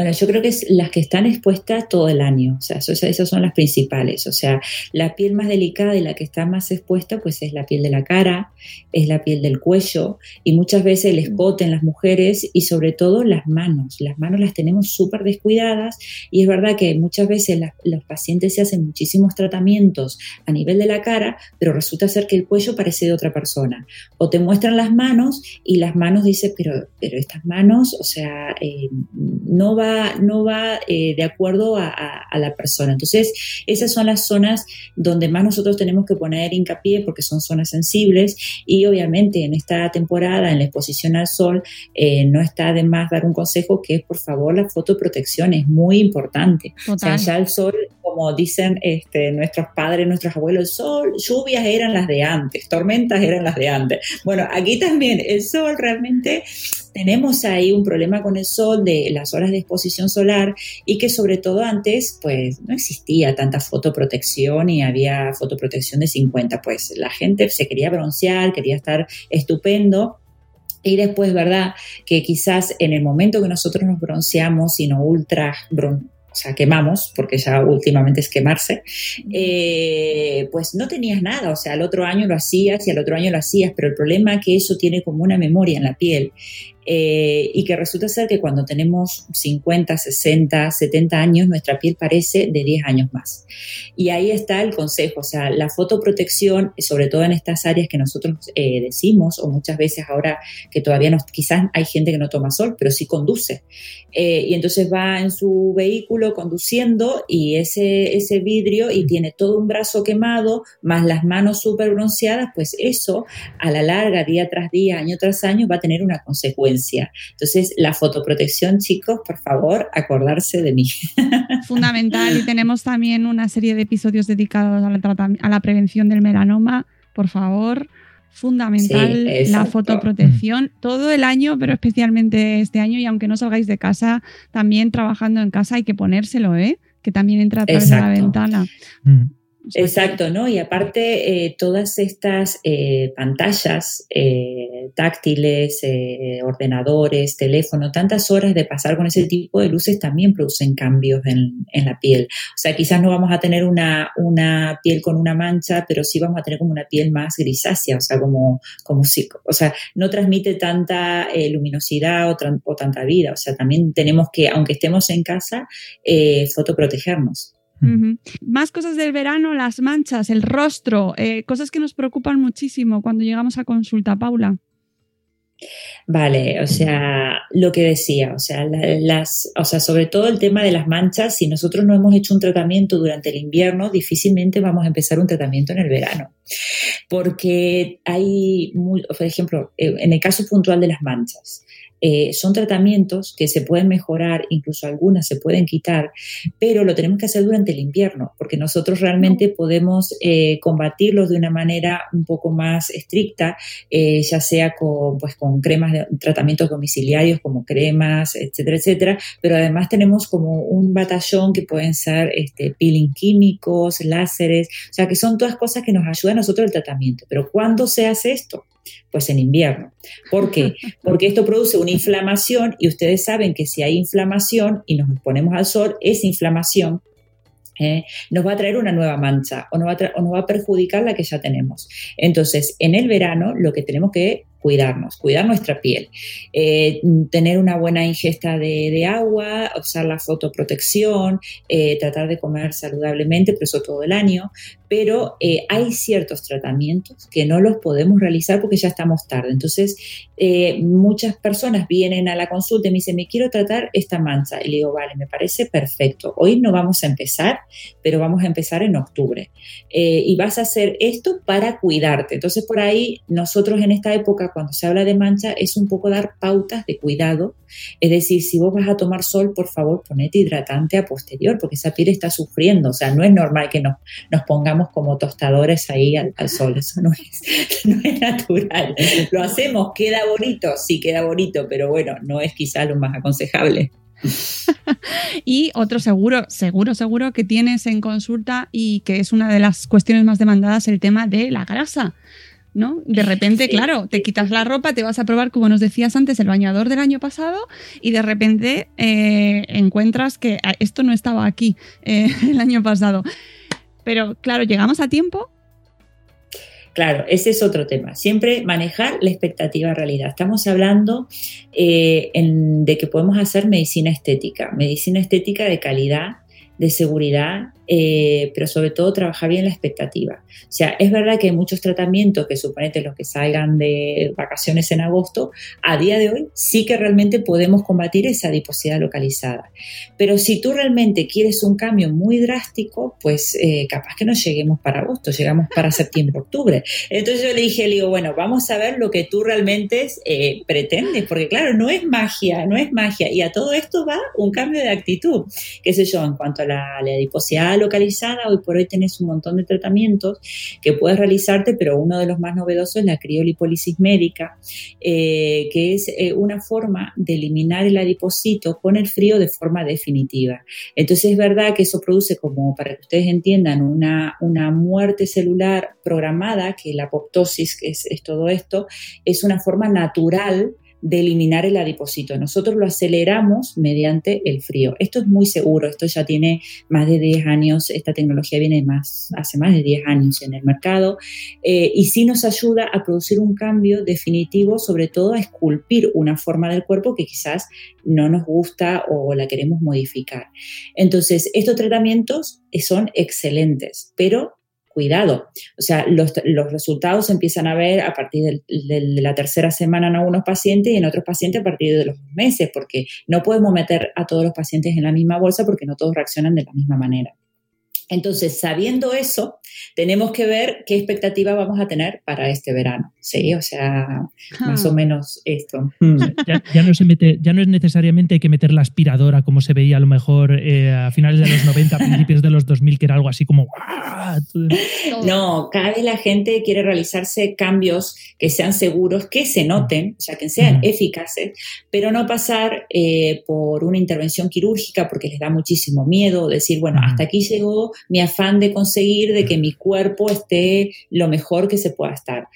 Bueno, yo creo que es las que están expuestas todo el año, o sea, esas son las principales, o sea, la piel más delicada y la que está más expuesta pues es la piel de la cara, es la piel del cuello y muchas veces el escote en las mujeres y sobre todo las manos, las manos las tenemos súper descuidadas y es verdad que muchas veces los pacientes se hacen muchísimos tratamientos a nivel de la cara, pero resulta ser que el cuello parece de otra persona o te muestran las manos y las manos dicen, pero, pero estas manos, o sea, eh, no va, no va eh, de acuerdo a, la persona. Entonces, esas son las zonas donde más nosotros tenemos que poner hincapié porque son zonas sensibles y obviamente en esta temporada, en la exposición al sol, eh, no está de más dar un consejo que es, por favor, la fotoprotección es muy importante. O sea, ya el sol como dicen este, nuestros padres, nuestros abuelos, el sol, lluvias eran las de antes, tormentas eran las de antes. Bueno, aquí también el sol realmente tenemos ahí un problema con el sol de las horas de exposición solar y que sobre todo antes pues no existía tanta fotoprotección y había fotoprotección de 50, pues la gente se quería broncear, quería estar estupendo y después, ¿verdad? Que quizás en el momento que nosotros nos bronceamos y no ultra o sea, quemamos, porque ya últimamente es quemarse, eh, pues no tenías nada, o sea, el otro año lo hacías y el otro año lo hacías, pero el problema es que eso tiene como una memoria en la piel eh, y que resulta ser que cuando tenemos 50, 60, 70 años, nuestra piel parece de 10 años más. Y ahí está el consejo, o sea, la fotoprotección, sobre todo en estas áreas que nosotros eh, decimos, o muchas veces ahora que todavía quizás hay gente que no toma sol, pero sí conduce. Eh, y entonces va en su vehículo conduciendo y ese, ese vidrio y tiene todo un brazo quemado, más las manos súper bronceadas, pues eso a la larga, día tras día, año tras año, va a tener una consecuencia entonces, la fotoprotección, chicos, por favor, acordarse de mí. Fundamental. Y tenemos también una serie de episodios dedicados a la, a la prevención del melanoma. Por favor, fundamental la fotoprotección todo el año, pero especialmente este año. Y aunque no salgáis de casa, también trabajando en casa hay que ponérselo, ¿eh? que también entra a través de la ventana. Mm. Exacto, ¿no? Y aparte, eh, todas estas eh, pantallas eh, táctiles, ordenadores, teléfono, tantas horas de pasar con ese tipo de luces también producen cambios en, la piel. O sea, quizás no vamos a tener una, una, piel con una mancha, pero sí vamos a tener como una piel más grisácea, o sea, como, como si, o sea, no transmite tanta luminosidad o, o, tanta vida. O sea, también tenemos que, aunque estemos en casa, fotoprotegernos. Más cosas del verano, las manchas, el rostro, eh, cosas que nos preocupan muchísimo cuando llegamos a consulta, Paula. Vale, o sea, lo que decía, o sea, las, o sea, sobre todo el tema de las manchas, si nosotros no hemos hecho un tratamiento durante el invierno, difícilmente vamos a empezar un tratamiento en el verano. Porque hay, por ejemplo, eh, en el caso puntual de las manchas, eh, son tratamientos que se pueden mejorar, incluso algunas se pueden quitar, pero lo tenemos que hacer durante el invierno, porque nosotros realmente podemos eh, combatirlos de una manera un poco más estricta, eh, ya sea con, pues, con cremas de tratamientos domiciliarios como cremas, etcétera, etcétera, pero además tenemos como un batallón que pueden ser este, peeling químicos, láseres, o sea, que son todas cosas que nos ayudan a nosotros el tratamiento. Pero ¿cuándo se hace esto? Pues en invierno. ¿Por qué? Porque esto produce una inflamación y ustedes saben que si hay inflamación y nos ponemos al sol, esa inflamación eh, nos va a traer una nueva mancha o nos, va a o nos va a perjudicar la que ya tenemos. Entonces, en el verano lo que tenemos que cuidarnos, cuidar nuestra piel, eh, tener una buena ingesta de, agua, usar la fotoprotección, eh, tratar de comer saludablemente, pero eso todo el año, pero eh, hay ciertos tratamientos que no los podemos realizar porque ya estamos tarde. Entonces, muchas personas vienen a la consulta y me dicen, me quiero tratar esta mancha. Y le digo, vale, me parece perfecto. Hoy no vamos a empezar, pero vamos a empezar en octubre. y vas a hacer esto para cuidarte. Entonces, por ahí, nosotros en esta época, cuando se habla de mancha es un poco dar pautas de cuidado. Es decir, si vos vas a tomar sol, por favor, ponete hidratante a posterior, porque esa piel está sufriendo. O sea, no es normal que nos, nos pongamos como tostadores ahí al, sol. Eso no es, no es natural. Lo hacemos, queda bonito, sí queda bonito, pero bueno, no es quizá lo más aconsejable. y otro seguro, seguro, seguro que tienes en consulta y que es una de las cuestiones más demandadas, el tema de la grasa ¿no? De repente, claro, te quitas la ropa, te vas a probar, como nos decías antes, el bañador del año pasado y de repente eh, encuentras que ah, esto no estaba aquí eh, el año pasado. Pero claro, llegamos a tiempo. Claro, ese es otro tema. Siempre manejar la expectativa realidad. Estamos hablando eh, de que podemos hacer medicina estética, medicina estética de calidad, de seguridad eh, pero sobre todo trabajar bien la expectativa. O sea, es verdad que hay muchos tratamientos que suponete los que salgan de vacaciones en agosto, a día de hoy sí que realmente podemos combatir esa adiposidad localizada. Pero si tú realmente quieres un cambio muy drástico, pues eh, capaz que no lleguemos para agosto, llegamos para septiembre, octubre. Entonces yo le dije, le digo, bueno, vamos a ver lo que tú realmente eh, pretendes, porque claro, no es magia, no es magia. Y a todo esto va un cambio de actitud, qué sé yo, en cuanto a la, la adiposidad localizada, hoy por hoy tenés un montón de tratamientos que puedes realizarte, pero uno de los más novedosos es la criolipólisis médica, eh, que es eh, una forma de eliminar el adipocito con el frío de forma definitiva. Entonces es verdad que eso produce, como para que ustedes entiendan, una, una muerte celular programada, que la apoptosis, que es, es todo esto, es una forma natural de eliminar el adipocito. Nosotros lo aceleramos mediante el frío. Esto es muy seguro, esto ya tiene más de 10 años, esta tecnología viene más, hace más de 10 años en el mercado eh, y sí nos ayuda a producir un cambio definitivo, sobre todo a esculpir una forma del cuerpo que quizás no nos gusta o la queremos modificar. Entonces, estos tratamientos son excelentes, pero cuidado. O sea, los, resultados empiezan a ver a partir de, la tercera semana en algunos pacientes y en otros pacientes a partir de los meses, porque no podemos meter a todos los pacientes en la misma bolsa porque no todos reaccionan de la misma manera. Entonces, sabiendo eso, tenemos que ver qué expectativa vamos a tener para este verano. Sí, o sea, más o ah. menos esto. Ya, no se mete, ya no es necesariamente hay que meter la aspiradora como se veía a lo mejor eh, a finales de los 90, principios de los 2000, que era algo así como... No, cada vez la gente quiere realizarse cambios que sean seguros, que se noten, o sea, que sean eficaces, pero no pasar eh, por una intervención quirúrgica porque les da muchísimo miedo decir, bueno, hasta aquí llegó mi afán de conseguir de que mi cuerpo esté lo mejor que se pueda estar.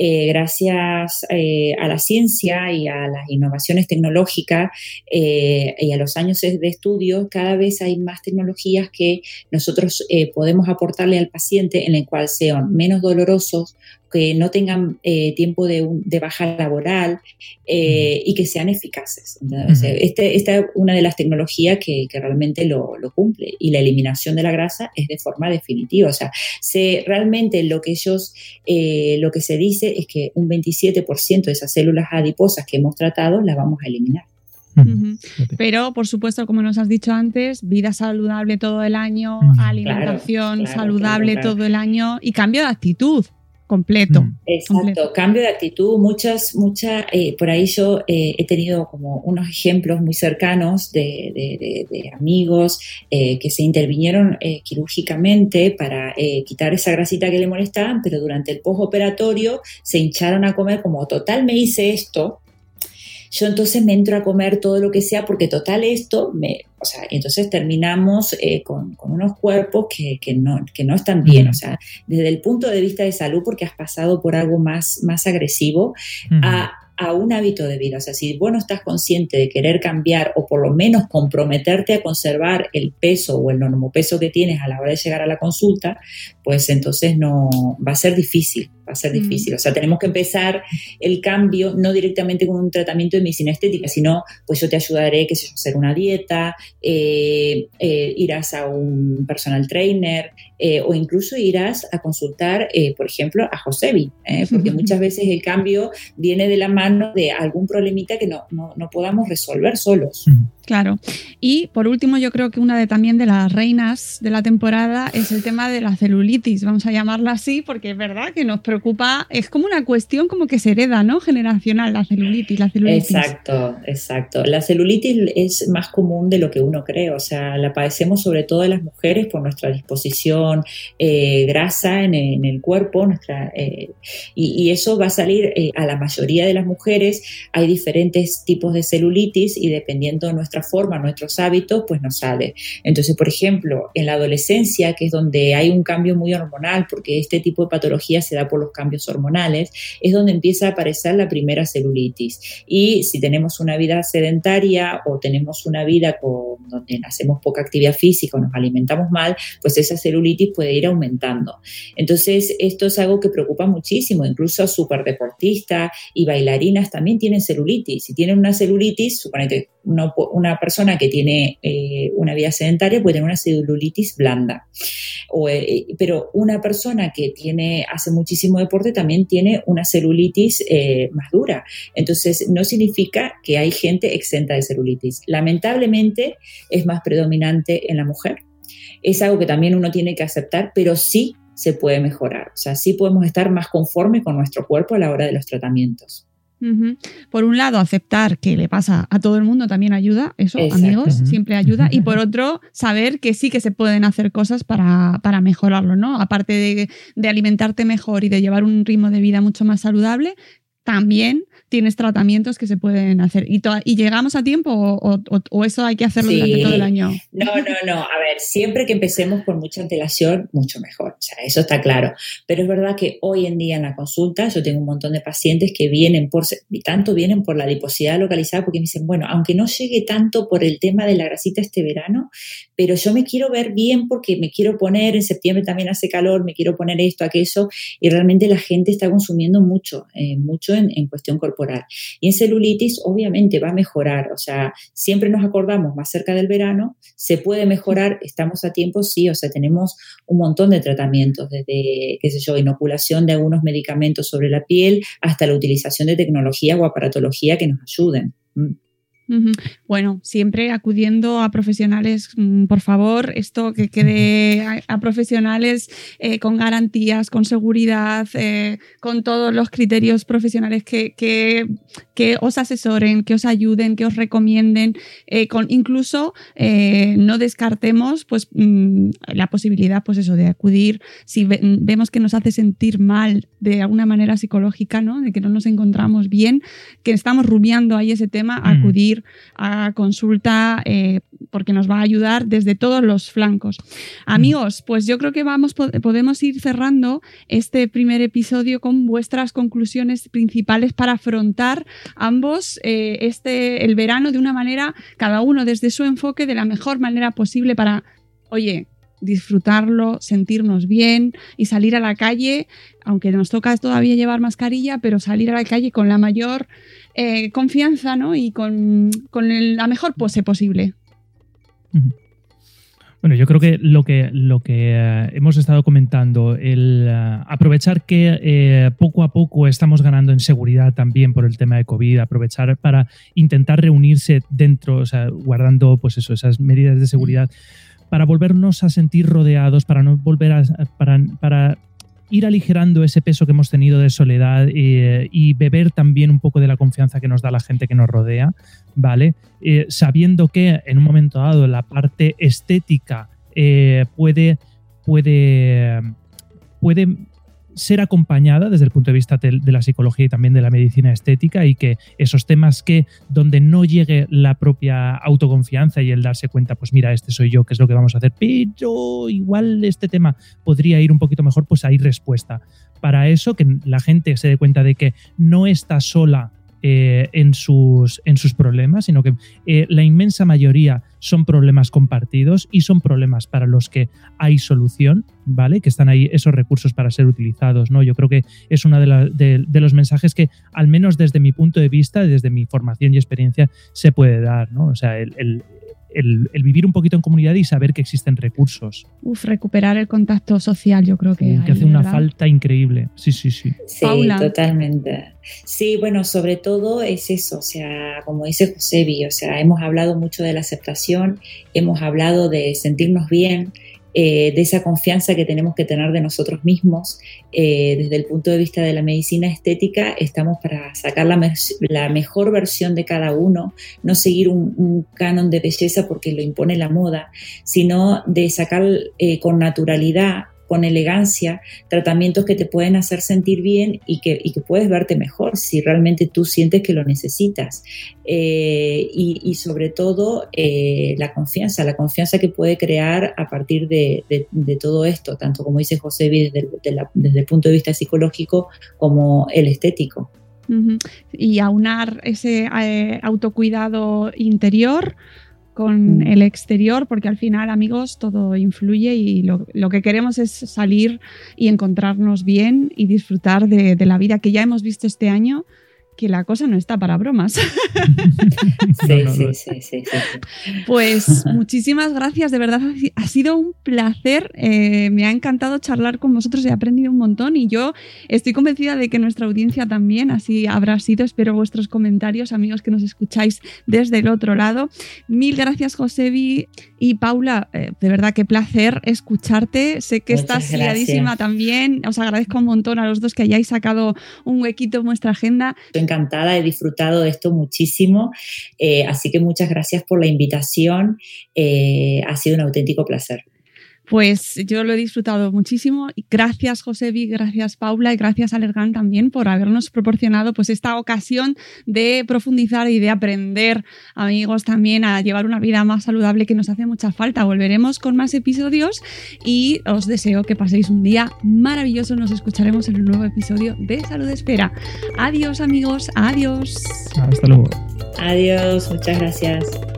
Eh, gracias eh, a la ciencia y a las innovaciones tecnológicas eh, y a los años de estudio, cada vez hay más tecnologías que nosotros podemos aportarle al paciente en el cual sean menos dolorosos, que no tengan eh, tiempo de, baja laboral eh, y que sean eficaces. este, esta es una de las tecnologías que, realmente lo, cumple y la eliminación de la grasa es de forma definitiva. O sea, se, realmente lo que ellos, eh, lo que se dice es que un 27% de esas células adiposas que hemos tratado las vamos a eliminar. Pero, por supuesto, como nos has dicho antes, vida saludable todo el año, alimentación saludable todo el año y cambio de actitud completo. Mm. Exacto, cambio de actitud, muchas, muchas, eh, por ahí yo eh, he tenido como unos ejemplos muy cercanos de, amigos eh, que se intervinieron quirúrgicamente para quitar esa grasita que le molestaban, pero durante el postoperatorio se hincharon a comer como total me hice esto, yo entonces me entro a comer todo lo que sea porque total esto me, o sea, entonces terminamos eh, con, unos cuerpos que, no, que no están bien, o sea, desde el punto de vista de salud porque has pasado por algo más, más agresivo a a un hábito de vida. O sea, si vos no estás consciente de querer cambiar o por lo menos comprometerte a conservar el peso o el normopeso que tienes a la hora de llegar a la consulta, pues entonces no va a ser difícil va a ser difícil. O sea, tenemos que empezar el cambio no directamente con un tratamiento de medicina estética, sino pues yo te ayudaré, que sé hacer una dieta, eh, eh, irás a un personal trainer eh, o incluso irás a consultar, por ejemplo, a Josebi, porque muchas veces el cambio viene de la mano de algún problemita que no, no, no podamos resolver solos. Claro. Y por último, yo creo que una de también de las reinas de la temporada es el tema de la celulitis, vamos a llamarla así, porque es verdad que nos preocupa, es como una cuestión como que se hereda, ¿no? Generacional, la celulitis, la celulitis. Exacto, exacto. La celulitis es más común de lo que uno cree, o sea, la padecemos sobre todo las mujeres por nuestra disposición eh, grasa en, el cuerpo, nuestra, eh, y, eso va a salir eh, a la mayoría de las mujeres. Hay diferentes tipos de celulitis y dependiendo de nuestra nuestra forma, nuestros hábitos, pues nos sale. Entonces, por ejemplo, en la adolescencia, que es donde hay un cambio muy hormonal, porque este tipo de patología se da por los cambios hormonales, es donde empieza a aparecer la primera celulitis. Y si tenemos una vida sedentaria o tenemos una vida con, donde hacemos poca actividad física o nos alimentamos mal, pues esa celulitis puede ir aumentando. Entonces, esto es algo que preocupa muchísimo, incluso superdeportistas y bailarinas también tienen celulitis. Si tienen una celulitis, suponete una, una persona que tiene eh, una vida sedentaria puede tener una celulitis blanda. Eh, pero una persona que tiene, hace muchísimo deporte también tiene una celulitis eh, más dura. Entonces, no significa que hay gente exenta de celulitis. Lamentablemente, es más predominante en la mujer. Es algo que también uno tiene que aceptar, pero sí se puede mejorar. O sea, sí podemos estar más conforme con nuestro cuerpo a la hora de los tratamientos. Por un lado, aceptar que le pasa a todo el mundo también ayuda, eso, amigos, siempre ayuda. Y por otro, saber que sí que se pueden hacer cosas para, para mejorarlo, ¿no? Aparte de, de, alimentarte mejor y de llevar un ritmo de vida mucho más saludable, también tienes tratamientos que se pueden hacer. ¿Y, y llegamos a tiempo o, eso hay que hacerlo durante todo el año? No, no, no. A ver, siempre que empecemos con mucha antelación, mucho mejor. O sea, eso está claro. Pero es verdad que hoy en día en la consulta yo tengo un montón de pacientes que vienen por, y tanto vienen por la adiposidad localizada porque me dicen, bueno, aunque no llegue tanto por el tema de la grasita este verano, pero yo me quiero ver bien porque me quiero poner, en septiembre también hace calor, me quiero poner esto, aquello, y realmente la gente está consumiendo mucho, eh, mucho en, cuestión corporal y en celulitis, obviamente, va a mejorar. O sea, siempre nos acordamos más cerca del verano, se puede mejorar, estamos a tiempo, sí. O sea, tenemos un montón de tratamientos, desde, qué sé yo, inoculación de algunos medicamentos sobre la piel hasta la utilización de tecnología o aparatología que nos ayuden. Mm. Bueno, siempre acudiendo a profesionales, mm, por favor, esto que quede a, profesionales eh, con garantías, con seguridad, eh, con todos los criterios profesionales que, que, os asesoren, que os ayuden, que os recomienden, eh, con incluso no descartemos pues mm, la posibilidad, pues eso, de acudir. Si vemos que nos hace sentir mal de alguna manera psicológica, ¿no? De que no nos encontramos bien, que estamos rumiando ahí ese tema, acudir a consulta eh, porque nos va a ayudar desde todos los flancos. Amigos, pues yo creo que vamos, podemos ir cerrando este primer episodio con vuestras conclusiones principales para afrontar ambos eh, este, el verano de una manera, cada uno desde su enfoque, de la mejor manera posible para, oye, disfrutarlo, sentirnos bien y salir a la calle, aunque nos toca todavía llevar mascarilla, pero salir a la calle con la mayor eh, confianza ¿no? y con, la mejor pose posible. Bueno, yo creo que lo que, lo que eh, hemos estado comentando, el eh, aprovechar que poco a poco estamos ganando en seguridad también por el tema de COVID, aprovechar para intentar reunirse dentro, o sea, guardando pues eso, esas medidas de seguridad para volvernos a sentir rodeados, para no volver a, para ir aligerando ese peso que hemos tenido de soledad eh, y beber también un poco de la confianza que nos da la gente que nos rodea, ¿vale? Eh, sabiendo que en un momento dado la parte estética eh, puede, puede, puede ser acompañada desde el punto de vista de, la psicología y también de la medicina estética y que esos temas que donde no llegue la propia autoconfianza y el darse cuenta, pues mira, este soy yo, qué es lo que vamos a hacer, pero igual este tema podría ir un poquito mejor, pues hay respuesta. Para eso, que la gente se dé cuenta de que no está sola eh, en, sus, en sus problemas, sino que eh, la inmensa mayoría son problemas compartidos y son problemas para los que hay solución, ¿vale? Que están ahí esos recursos para ser utilizados, ¿no? Yo creo que es uno de, los mensajes que, al menos desde mi punto de vista, desde mi formación y experiencia, se puede dar, ¿no? O sea, el el, vivir un poquito en comunidad y saber que existen recursos. Uf, recuperar el contacto social, yo creo que. que hace una falta increíble. Sí, sí, sí. Sí, totalmente. Sí, bueno, sobre todo es eso, o sea, como dice Josebi, o sea, hemos hablado mucho de la aceptación, hemos hablado de sentirnos bien, eh, de esa confianza que tenemos que tener de nosotros mismos. Eh, desde el punto de vista de la medicina estética, estamos para sacar la, mejor versión de cada uno, no seguir un, canon de belleza porque lo impone la moda, sino de sacar eh, con naturalidad con elegancia tratamientos que te pueden hacer sentir bien y que, y que puedes verte mejor si realmente tú sientes que lo necesitas. Eh, y, sobre todo eh, la confianza, la confianza que puede crear a partir de, todo esto, tanto como dice José desde, desde el punto de vista psicológico como el estético. Y aunar ese eh, autocuidado interior con mm. el exterior, porque al final, amigos, todo influye y lo, que queremos es salir y encontrarnos bien y disfrutar de, de, la vida que ya hemos visto este año que la cosa no está para bromas. Sí, sí, sí, sí, Pues muchísimas gracias, de verdad ha sido un placer, eh, me ha encantado charlar con vosotros, he aprendido un montón y yo estoy convencida de que nuestra audiencia también así habrá sido, espero vuestros comentarios, amigos que nos escucháis desde el otro lado. Mil gracias Josebi y Paula, eh, de verdad qué placer escucharte, sé que estás liadísima también, os agradezco un montón a los dos que hayáis sacado un huequito en vuestra agenda encantada, he disfrutado de esto muchísimo, eh, así que muchas gracias por la invitación, eh, ha sido un auténtico placer. Pues yo lo he disfrutado muchísimo. Gracias, Josebi, gracias, Paula, y gracias, Alergan, también por habernos proporcionado pues, esta ocasión de profundizar y de aprender, amigos, también a llevar una vida más saludable que nos hace mucha falta. Volveremos con más episodios y os deseo que paséis un día maravilloso. Nos escucharemos en un nuevo episodio de Salud Espera. Adiós, amigos. Adiós. Hasta luego. Adiós. Muchas gracias.